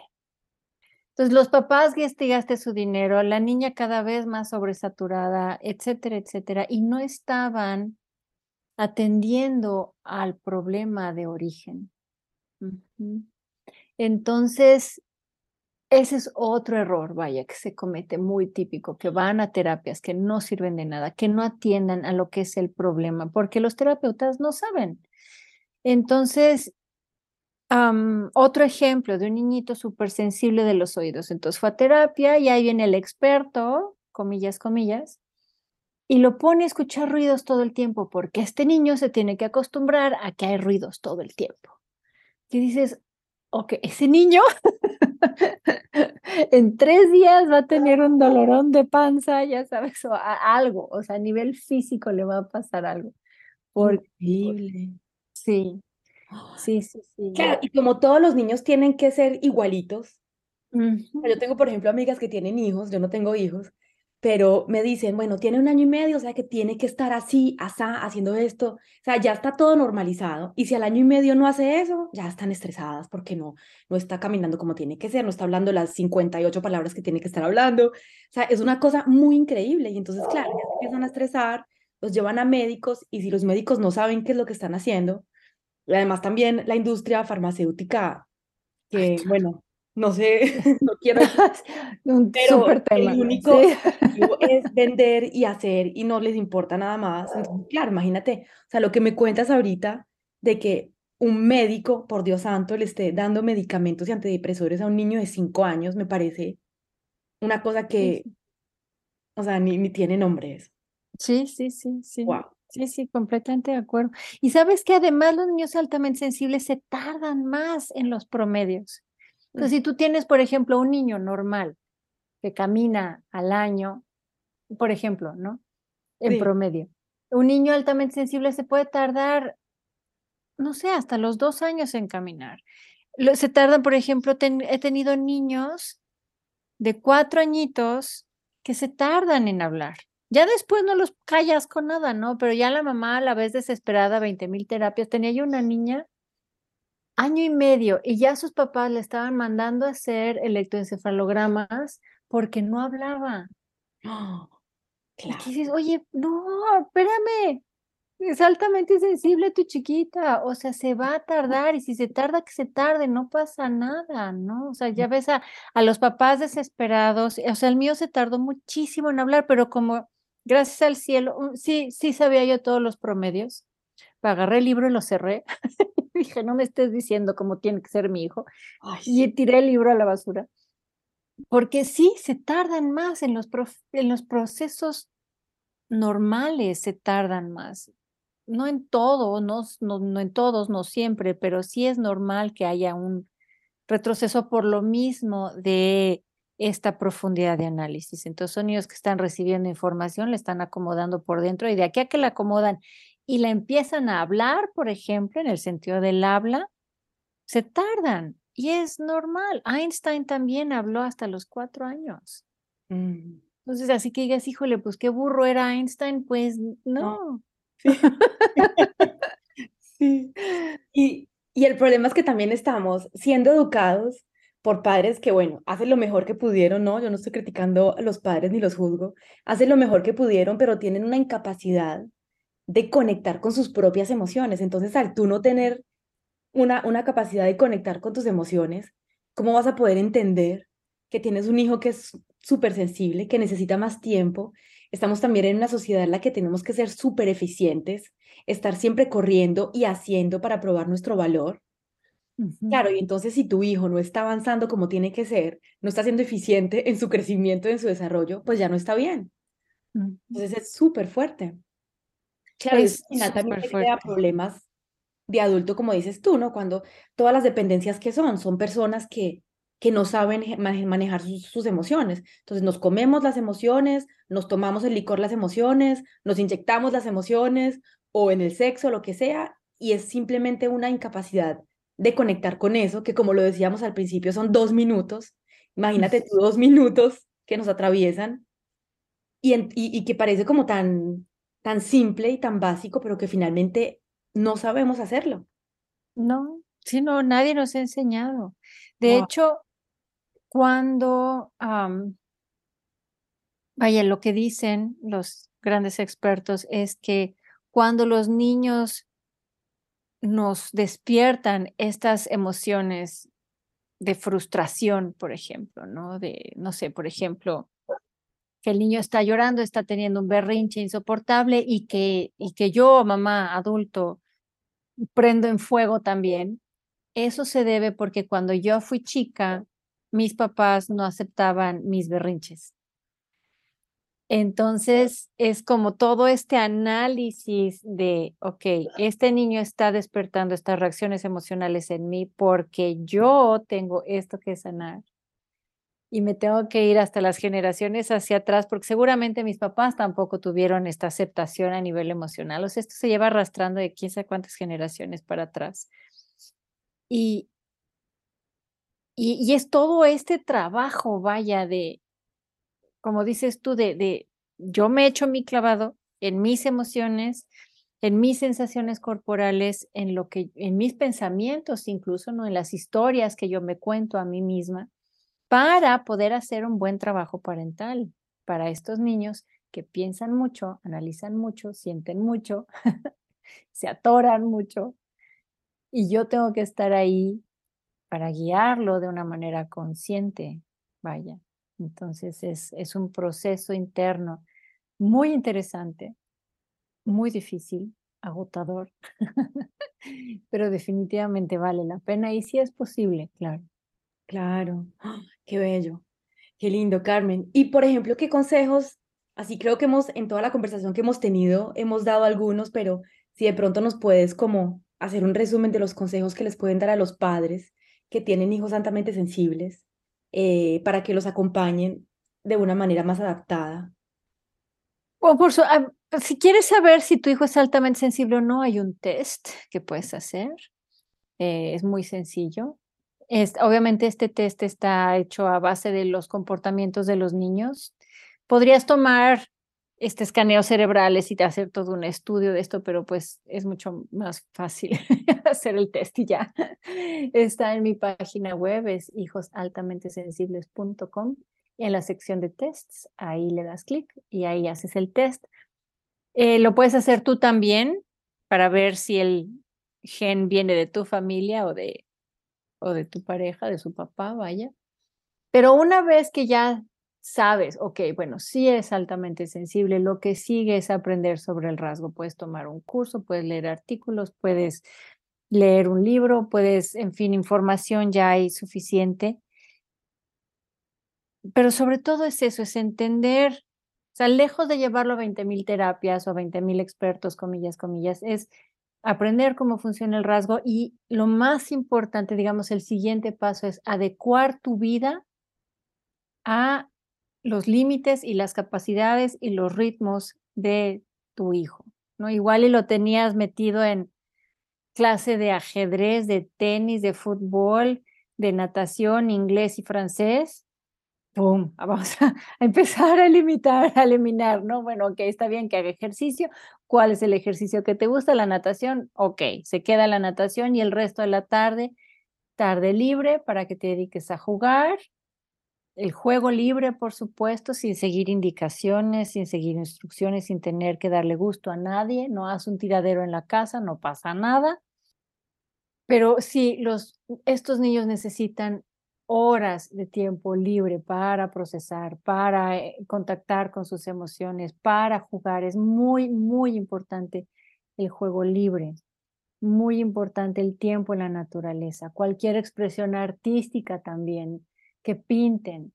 Entonces, los papás gastaste su dinero, la niña cada vez más sobresaturada, etcétera, etcétera, y no estaban atendiendo al problema de origen. Entonces, ese es otro error, vaya, que se comete muy típico, que van a terapias que no sirven de nada, que no atiendan a lo que es el problema, porque los terapeutas no saben. Entonces, otro ejemplo de un niñito súper sensible de los oídos. Entonces fue a terapia y ahí viene el experto, comillas, comillas, y lo pone a escuchar ruidos todo el tiempo, porque este niño se tiene que acostumbrar a que hay ruidos todo el tiempo. Y dices, ok, ese niño en tres días va a tener un dolorón de panza, ya sabes, o algo, o sea, a nivel físico le va a pasar algo. Horrible. Sí, sí, sí, sí. Claro, y como todos los niños tienen que ser igualitos, yo tengo, por ejemplo, amigas que tienen hijos, yo no tengo hijos, pero me dicen, bueno, tiene un año y medio, o sea que tiene que estar así, asá, haciendo esto, o sea, ya está todo normalizado, y si al año y medio no hace eso, ya están estresadas porque no, no está caminando como tiene que ser, no está hablando las 58 palabras que tiene que estar hablando, o sea, es una cosa muy increíble, y entonces, claro, ya empiezan a estresar, los llevan a médicos, y si los médicos no saben qué es lo que están haciendo, y además también la industria farmacéutica, que, bueno, no sé, no quiero, pero el único es vender y hacer y no les importa nada más. claro, imagínate, o sea, lo que me cuentas ahorita de que un médico, por Dios santo, le esté dando medicamentos y antidepresores a un niño de cinco años, me parece una cosa que, o sea, ni, ni tiene nombre eso. Sí, sí, sí, sí. Wow. Sí, sí, completamente de acuerdo. Y sabes que además los niños altamente sensibles se tardan más en los promedios. Entonces, si tú tienes, por ejemplo, un niño normal que camina al año, por ejemplo, ¿no? En promedio. Un niño altamente sensible se puede tardar, no sé, hasta los dos años en caminar. Se tardan, por ejemplo, he tenido niños de cuatro añitos que se tardan en hablar. Ya después no los callas con nada, ¿no? Pero ya la mamá a la vez desesperada, 20 mil terapias. Tenía yo una niña año y medio y ya sus papás le estaban mandando a hacer electroencefalogramas porque no hablaba. Y dices, oye, no, espérame, es altamente sensible tu chiquita, o sea, se va a tardar y si se tarda, que se tarde, no pasa nada, ¿no? O sea, ya ves a, a los papás desesperados, o sea, el mío se tardó muchísimo en hablar, pero como, gracias al cielo, sí, sí sabía yo todos los promedios, agarré el libro y lo cerré dije, no me estés diciendo cómo tiene que ser mi hijo. y tiré el libro a la basura. Porque sí, se tardan más en los, en los procesos normales, se tardan más. No en todo, no, no, en todos, no siempre, pero sí es normal que haya un retroceso por lo mismo de esta profundidad de análisis. Entonces son niños que están recibiendo información, le están acomodando por dentro y de aquí a que la acomodan y la empiezan a hablar, por ejemplo, en el sentido del habla, se tardan y es normal. Einstein también habló hasta los cuatro años. Mm. Entonces, así que digas, híjole, pues qué burro era Einstein, pues no. Sí. Y, y el problema es que también estamos siendo educados por padres que, bueno, hacen lo mejor que pudieron, ¿no? Yo no estoy criticando a los padres ni los juzgo, hacen lo mejor que pudieron, pero tienen una incapacidad de conectar con sus propias emociones. Entonces, al tú no tener una, una capacidad de conectar con tus emociones, ¿cómo vas a poder entender que tienes un hijo que es súper sensible, que necesita más tiempo? Estamos también en una sociedad en la que tenemos que ser súper eficientes, estar siempre corriendo y haciendo para probar nuestro valor. Claro, y entonces si tu hijo no está avanzando como tiene que ser, no está siendo eficiente en su crecimiento, en su desarrollo, pues ya no está bien. Entonces es súper fuerte. Claro, es también crea problemas de adulto, como dices tú, ¿no? Cuando todas las dependencias que son, son personas que, que no saben manejar sus, emociones. Entonces nos comemos las emociones, nos tomamos el licor las emociones, nos inyectamos las emociones o en el sexo, lo que sea, y es simplemente una incapacidad de conectar con eso, que como lo decíamos al principio, son dos minutos, Imagínate tú dos minutos que nos atraviesan y, y, que parece como tan, tan simple y tan básico, pero que finalmente no sabemos hacerlo. No, sí, no, nadie nos ha enseñado. De hecho, cuando, vaya, lo que dicen los grandes expertos es que cuando los niños nos despiertan estas emociones de frustración, por ejemplo, ¿no? De, no sé, por ejemplo, que el niño está llorando, está teniendo un berrinche insoportable y que, y que yo, mamá, adulto, prendo en fuego también. Eso se debe porque cuando yo fui chica, mis papás no aceptaban mis berrinches. Entonces, es como todo este análisis de, ok, este niño está despertando estas reacciones emocionales en mí porque yo tengo esto que sanar. Y me tengo que ir hasta las generaciones hacia atrás, porque seguramente mis papás tampoco tuvieron esta aceptación a nivel emocional. O sea, esto se lleva arrastrando de quién sabe cuántas generaciones para atrás. Y, y, es todo este trabajo, vaya, de, como dices tú, de, de yo me echo mi clavado en mis emociones, en mis sensaciones corporales, en lo que, en mis pensamientos, incluso, ¿no? En las historias que yo me cuento a mí misma, para poder hacer un buen trabajo parental para estos niños que piensan mucho, analizan mucho, sienten mucho, se atoran mucho, y yo tengo que estar ahí para guiarlo de una manera consciente, vaya. Entonces es, es un proceso interno muy interesante, muy difícil, agotador, pero definitivamente vale la pena y si es posible, claro. Claro, ¡ah! qué bello, qué lindo, Carmen. Y por ejemplo, ¿qué consejos? Así creo que hemos, en toda la conversación que hemos tenido, hemos dado algunos, pero si de pronto nos puedes como hacer un resumen de los consejos que les pueden dar a los padres que tienen hijos altamente sensibles eh, para que los acompañen de una manera más adaptada. O por ah, si quieres saber si tu hijo es altamente sensible o no, hay un test que puedes hacer. Eh, es muy sencillo. Obviamente este test está hecho a base de los comportamientos de los niños. Podrías tomar este escaneo cerebrales y hacer todo un estudio de esto, pero pues es mucho más fácil hacer el test y ya. Está en mi página web, es hijosaltamentesensibles.com. En la sección de tests, ahí le das clic y ahí haces el test. Eh, lo puedes hacer tú también para ver si el gen viene de tu familia o de, o de tu pareja, de su papá, vaya. Pero una vez que ya sabes, ok, bueno, sí es altamente sensible, lo que sigue es aprender sobre el rasgo. Puedes tomar un curso, puedes leer artículos, puedes leer un libro, puedes, en fin, información ya hay suficiente. Pero sobre todo es eso, es entender, o sea, lejos de llevarlo a 20.000 terapias o a 20.000 expertos, comillas, comillas, es aprender cómo funciona el rasgo y lo más importante, digamos, el siguiente paso es adecuar tu vida a los límites y las capacidades y los ritmos de tu hijo, ¿no? Igual y lo tenías metido en clase de ajedrez, de tenis, de fútbol, de natación, inglés y francés. ¡Pum! Vamos a empezar a limitar, a eliminar, ¿no? Bueno, ok, está bien que haga ejercicio. ¿Cuál es el ejercicio que te gusta? La natación. Ok, se queda la natación y el resto de la tarde, tarde libre para que te dediques a jugar, el juego libre, por supuesto, sin seguir indicaciones, sin seguir instrucciones, sin tener que darle gusto a nadie. No hace un tiradero en la casa, no pasa nada. Pero sí, los, estos niños necesitan horas de tiempo libre para procesar, para eh, contactar con sus emociones, para jugar. Es muy, muy importante el juego libre. Muy importante el tiempo en la naturaleza. Cualquier expresión artística también que pinten,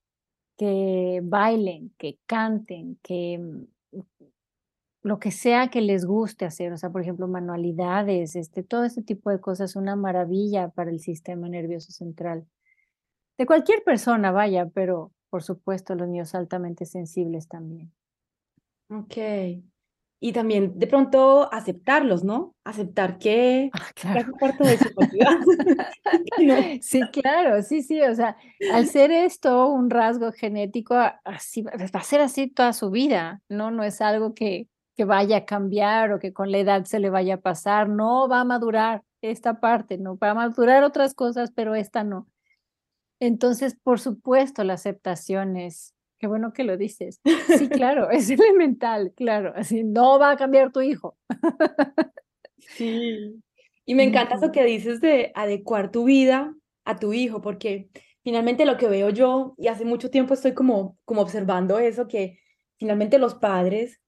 que bailen, que canten, que mm, lo que sea que les guste hacer, o sea, por ejemplo, manualidades, este, todo este tipo de cosas, una maravilla para el sistema nervioso central. De cualquier persona, vaya, pero por supuesto los niños altamente sensibles también. Ok. y también de pronto aceptarlos, ¿no? Aceptar que ah, claro. parte de su Sí, claro, sí, sí, o sea, al ser esto un rasgo genético, así va a ser así toda su vida, ¿no? No es algo que, que vaya a cambiar o que con la edad se le vaya a pasar, no va a madurar esta parte, no va a madurar otras cosas, pero esta no. Entonces, por supuesto, la aceptación es, qué bueno que lo dices. Sí, claro, es elemental, claro, así no va a cambiar tu hijo. Sí. Y me encanta eso que dices de adecuar tu vida a tu hijo, porque finalmente lo que veo yo, y hace mucho tiempo estoy como, como observando eso, que finalmente los padres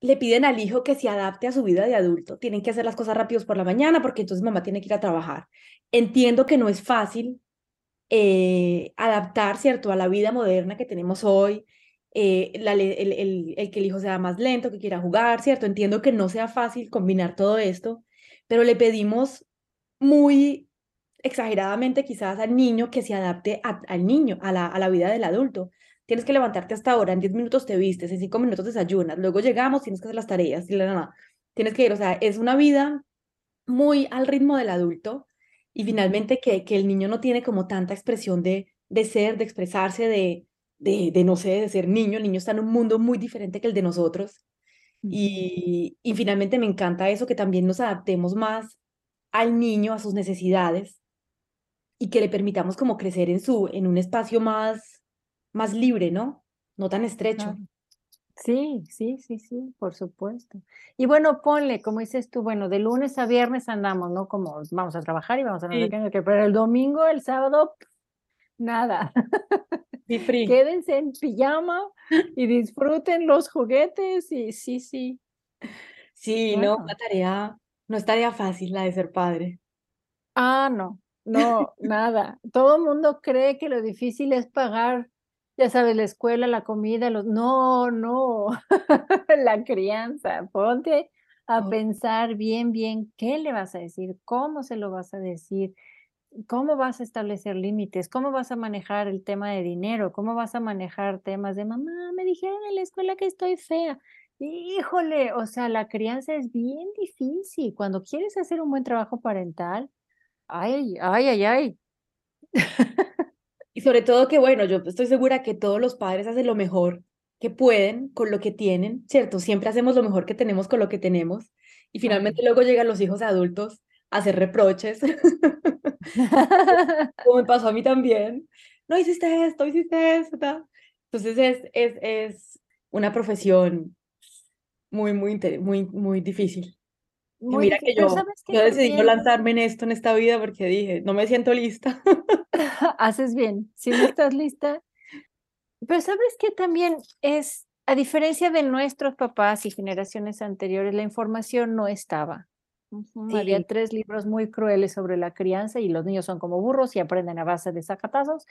le piden al hijo que se adapte a su vida de adulto. Tienen que hacer las cosas rápidos por la mañana porque entonces mamá tiene que ir a trabajar. Entiendo que no es fácil eh, adaptar, ¿cierto?, a la vida moderna que tenemos hoy, eh, el, que el hijo sea más lento, que quiera jugar, ¿cierto? Entiendo que no sea fácil combinar todo esto, pero le pedimos muy exageradamente quizás al niño que se adapte al niño, a la, a la vida del adulto. Tienes que levantarte hasta ahora, en 10 minutos te vistes, en 5 minutos desayunas, luego llegamos, tienes que hacer las tareas, y la, la, tienes que ir, o sea, es una vida muy al ritmo del adulto y finalmente que, que el niño no tiene como tanta expresión de, de ser, de expresarse, de, de, de, no sé, de ser niño. El niño está en un mundo muy diferente que el de nosotros. Y, y finalmente me encanta eso, que también nos adaptemos más al niño, a sus necesidades y que le permitamos como crecer en, su, en un espacio más, más libre, ¿no? No tan estrecho. Sí, sí, sí, sí, por supuesto. Y bueno, ponle, como dices tú, bueno, de lunes a viernes andamos, ¿no? Como vamos a trabajar y vamos a no qué, pero el domingo, el sábado, nada. free. Quédense en pijama y disfruten los juguetes y sí, sí. Sí, no, una tarea, no es tarea fácil la de ser padre. Ah, no, no, nada. Todo el mundo cree que lo difícil es pagar ya sabes, la escuela, la comida, los... No, no, la crianza. Ponte a pensar bien, bien qué le vas a decir, cómo se lo vas a decir, cómo vas a establecer límites, cómo vas a manejar el tema de dinero, cómo vas a manejar temas de mamá, me dijeron en la escuela que estoy fea. Híjole, o sea, la crianza es bien difícil. Cuando quieres hacer un buen trabajo parental, ay, ay, ay, ay. Y sobre todo que, bueno, yo estoy segura que todos los padres hacen lo mejor que pueden con lo que tienen, ¿cierto? Siempre hacemos lo mejor que tenemos con lo que tenemos. Y finalmente luego llegan los hijos adultos a hacer reproches, como me pasó a mí también. No hiciste esto, hiciste esto. Entonces es, es, es una profesión muy, muy, muy, muy difícil. Mira que yo, yo decidí no lanzarme en esto, en esta vida, porque dije, no me siento lista. haces bien. Si no estás lista. Pero sabes que también es, a diferencia de nuestros papás y generaciones anteriores, la información no estaba. Había tres libros muy crueles sobre la crianza y los niños son como burros y aprenden a base de sacatazos.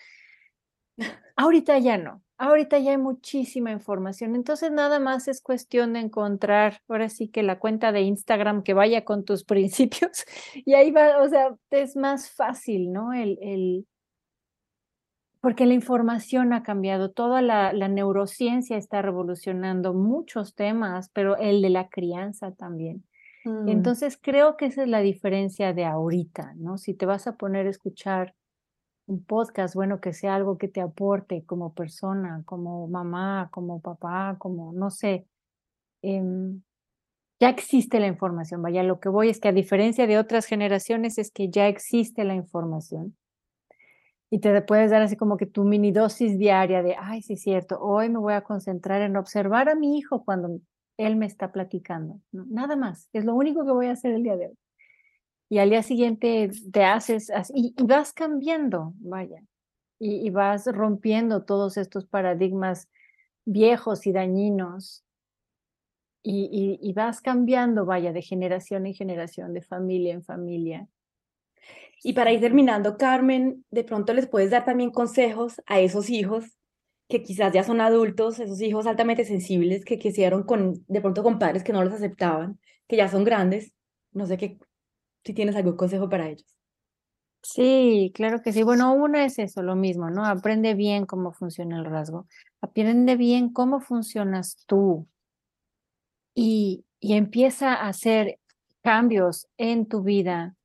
Ahorita ya no, ahorita ya hay muchísima información, entonces nada más es cuestión de encontrar, ahora sí que la cuenta de Instagram que vaya con tus principios y ahí va, o sea, es más fácil, ¿no? El, el, porque la información ha cambiado, toda la, neurociencia está revolucionando muchos temas, pero el de la crianza también. Mm. Entonces creo que esa es la diferencia de ahorita, ¿no? Si te vas a poner a escuchar un podcast, bueno, que sea algo que te aporte como persona, como mamá, como papá, como, no sé, em, ya existe la información. Vaya, lo que voy es que a diferencia de otras generaciones es que ya existe la información y te puedes dar así como que tu mini dosis diaria de, ay, sí es cierto, hoy me voy a concentrar en observar a mi hijo cuando él me está platicando. Nada más, es lo único que voy a hacer el día de hoy. Y al día siguiente te haces así, y, vas cambiando, vaya, y, vas rompiendo todos estos paradigmas viejos y dañinos. Y, y vas cambiando, vaya, de generación en generación, de familia en familia. Y para ir terminando, Carmen, de pronto les puedes dar también consejos a esos hijos que quizás ya son adultos, esos hijos altamente sensibles que quisieron con, de pronto con padres que no los aceptaban, que ya son grandes. No sé qué, si tienes algún consejo para ellos. Sí, claro que sí. Bueno, uno es eso, lo mismo, ¿no? Aprende bien cómo funciona el rasgo. Aprende bien cómo funcionas tú. y, y empieza a hacer cambios en tu vida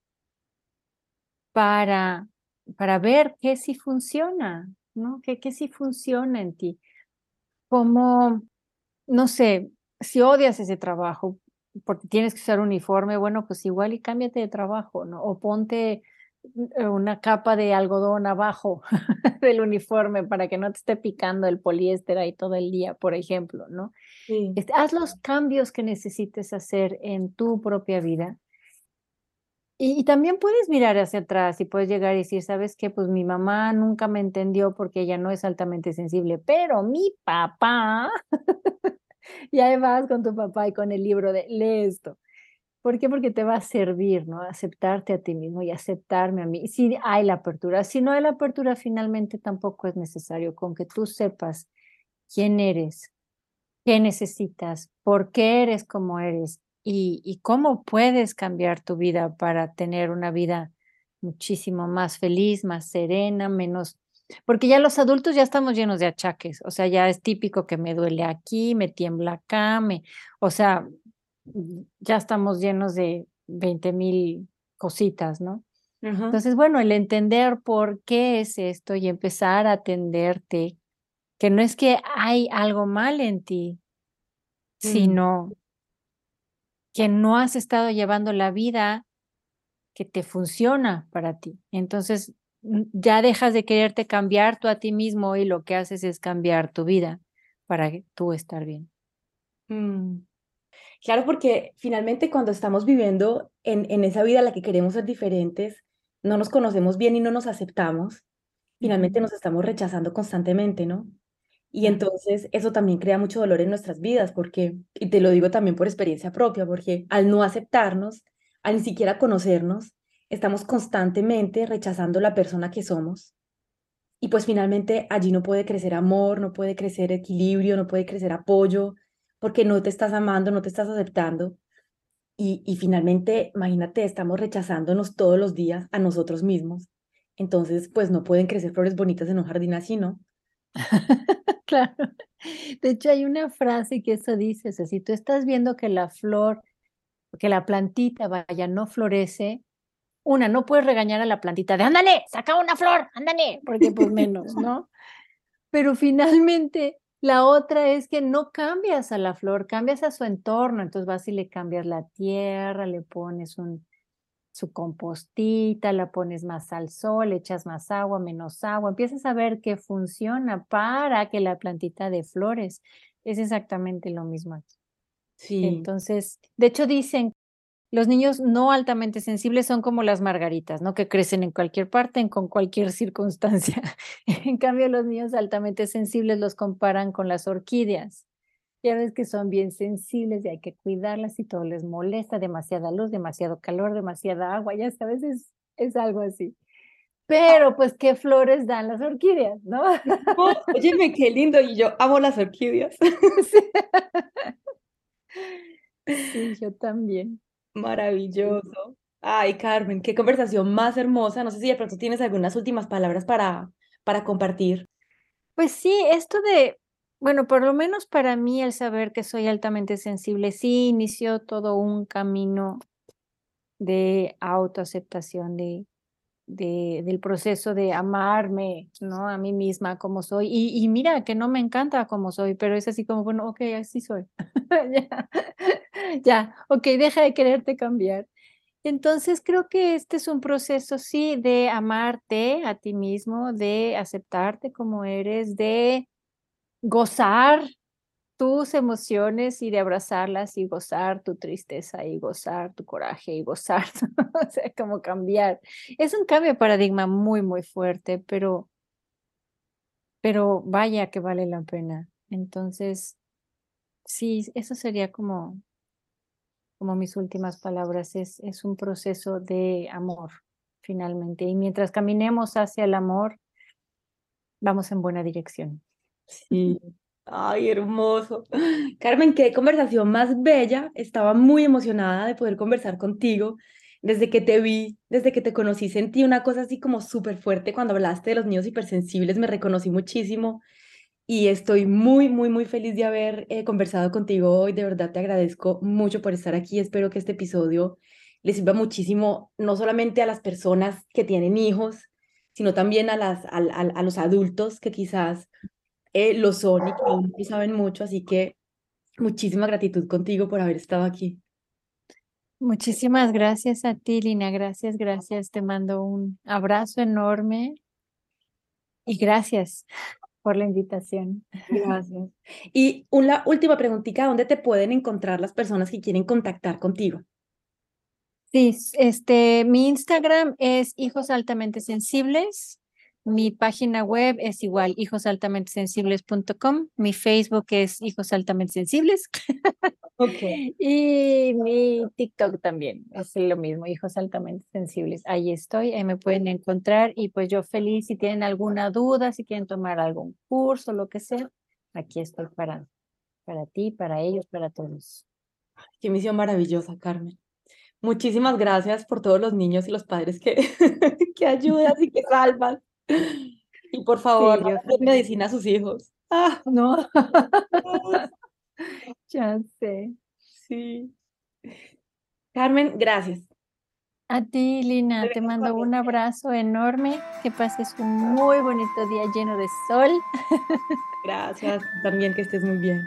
para, para ver qué sí funciona, ¿no? ¿Qué, qué sí funciona en ti? Como, no sé, si odias ese trabajo porque tienes que usar uniforme, bueno, pues igual y cámbiate de trabajo, ¿no? O ponte eh, una capa de algodón abajo del uniforme para que no te esté picando el poliéster ahí todo el día, por ejemplo, ¿no? Este, haz los cambios que necesites hacer en tu propia vida. Y, también puedes mirar hacia atrás y puedes llegar y decir, ¿sabes qué? Pues mi mamá nunca me entendió porque ella no es altamente sensible, pero mi papá, y ahí vas con tu papá y con el libro de, lee esto. ¿Por qué? Porque te va a servir, ¿no? Aceptarte a ti mismo y aceptarme a mí. Si hay la apertura, si no hay la apertura, finalmente tampoco es necesario. Con que tú sepas quién eres, qué necesitas, por qué eres como eres y, y cómo puedes cambiar tu vida para tener una vida muchísimo más feliz, más serena, menos porque ya los adultos ya estamos llenos de achaques, o sea, ya es típico que me duele aquí, me tiembla acá, me, o sea, ya estamos llenos de 20 mil cositas, ¿no? Entonces, bueno, el entender por qué es esto y empezar a atenderte, que no es que hay algo mal en ti, mm. sino que no has estado llevando la vida que te funciona para ti. Entonces, ya dejas de quererte cambiar tú a ti mismo y lo que haces es cambiar tu vida para tú estar bien. Mm. Claro, porque finalmente cuando estamos viviendo en, en esa vida a la que queremos ser diferentes, no nos conocemos bien y no nos aceptamos, finalmente nos estamos rechazando constantemente, ¿no? Y entonces eso también crea mucho dolor en nuestras vidas, porque, y te lo digo también por experiencia propia, porque al no aceptarnos, al ni siquiera conocernos, estamos constantemente rechazando la persona que somos. Y pues finalmente allí no puede crecer amor, no puede crecer equilibrio, no puede crecer apoyo, porque no te estás amando, no te estás aceptando. Y, y finalmente, imagínate, estamos rechazándonos todos los días a nosotros mismos. Entonces, pues no pueden crecer flores bonitas en un jardín así, ¿no? claro. De hecho, hay una frase que eso dice, o si tú estás viendo que la flor, que la plantita, vaya, no florece, una, no puedes regañar a la plantita de, ándale, saca una flor, ándale, porque pues menos, ¿no? Pero finalmente la otra es que no cambias a la flor, cambias a su entorno. Entonces vas y le cambias la tierra, le pones un, su compostita, la pones más al sol, le echas más agua, menos agua. Empiezas a ver qué funciona para que la plantita de flores. Es exactamente lo mismo aquí. Sí. Entonces, de hecho dicen los niños no altamente sensibles son como las margaritas, ¿no? Que crecen en cualquier parte, en con cualquier circunstancia. en cambio, los niños altamente sensibles los comparan con las orquídeas. Ya ves que son bien sensibles y hay que cuidarlas y todo les molesta, demasiada luz, demasiado calor, demasiada agua, ya sabes, es, es algo así. Pero pues qué flores dan las orquídeas, ¿no? óyeme, qué lindo, y yo amo las orquídeas. sí yo también. Maravilloso. Ay, Carmen, qué conversación más hermosa. No sé si de pronto tienes algunas últimas palabras para, para compartir. Pues sí, esto de, bueno, por lo menos para mí el saber que soy altamente sensible, sí inició todo un camino de autoaceptación, de del proceso de amarme, ¿no? A mí misma como soy. Y, mira que no me encanta como soy, pero es así como, bueno, ok, así soy. ya, ya, ok, deja de quererte cambiar. Entonces creo que este es un proceso, sí, de amarte a ti mismo, de aceptarte como eres, de gozar tus emociones y de abrazarlas y gozar tu tristeza y gozar tu coraje y gozar, o sea, como cambiar. Es un cambio de paradigma muy, muy fuerte, pero, pero vaya que vale la pena. Entonces, sí, eso sería como, como mis últimas palabras. Es, es un proceso de amor, finalmente. Y mientras caminemos hacia el amor, vamos en buena dirección. Sí, Ay, hermoso. Carmen, qué conversación más bella. Estaba muy emocionada de poder conversar contigo. Desde que te vi, desde que te conocí, sentí una cosa así como súper fuerte cuando hablaste de los niños hipersensibles, me reconocí muchísimo. y estoy muy, muy, muy feliz de haber eh, conversado contigo hoy. De verdad te agradezco mucho por estar aquí. Espero que este episodio les sirva muchísimo, no solamente a las personas que tienen hijos, sino también a, las, a, los adultos que quizás eh, lo son y que aún no saben mucho. Así que muchísima gratitud contigo por haber estado aquí. Muchísimas gracias a ti, Lina. Gracias, gracias. Te mando un abrazo enorme y gracias por la invitación. Gracias. Y una última preguntita, ¿dónde te pueden encontrar las personas que quieren contactar contigo? Sí, este, mi Instagram es hijos altamente sensibles. Mi página web es igual, hijosaltamentesensibles.com. Mi Facebook es hijos altamente sensibles. Okay. Y mi TikTok también es lo mismo, hijos altamente sensibles. Ahí estoy, ahí me pueden encontrar y pues yo feliz si tienen alguna duda, si quieren tomar algún curso, lo que sea, aquí estoy para, para ti, para ellos, para todos. Qué misión maravillosa, Carmen. Muchísimas gracias por todos los niños y los padres que, que ayudas y que salvan. Y por favor, sí, medicina a sus hijos. Ah, no. ya sé. Sí. Carmen, gracias. A ti, Lina, te mando un abrazo enorme. Que pases un muy bonito día lleno de sol. Gracias. También que estés muy bien.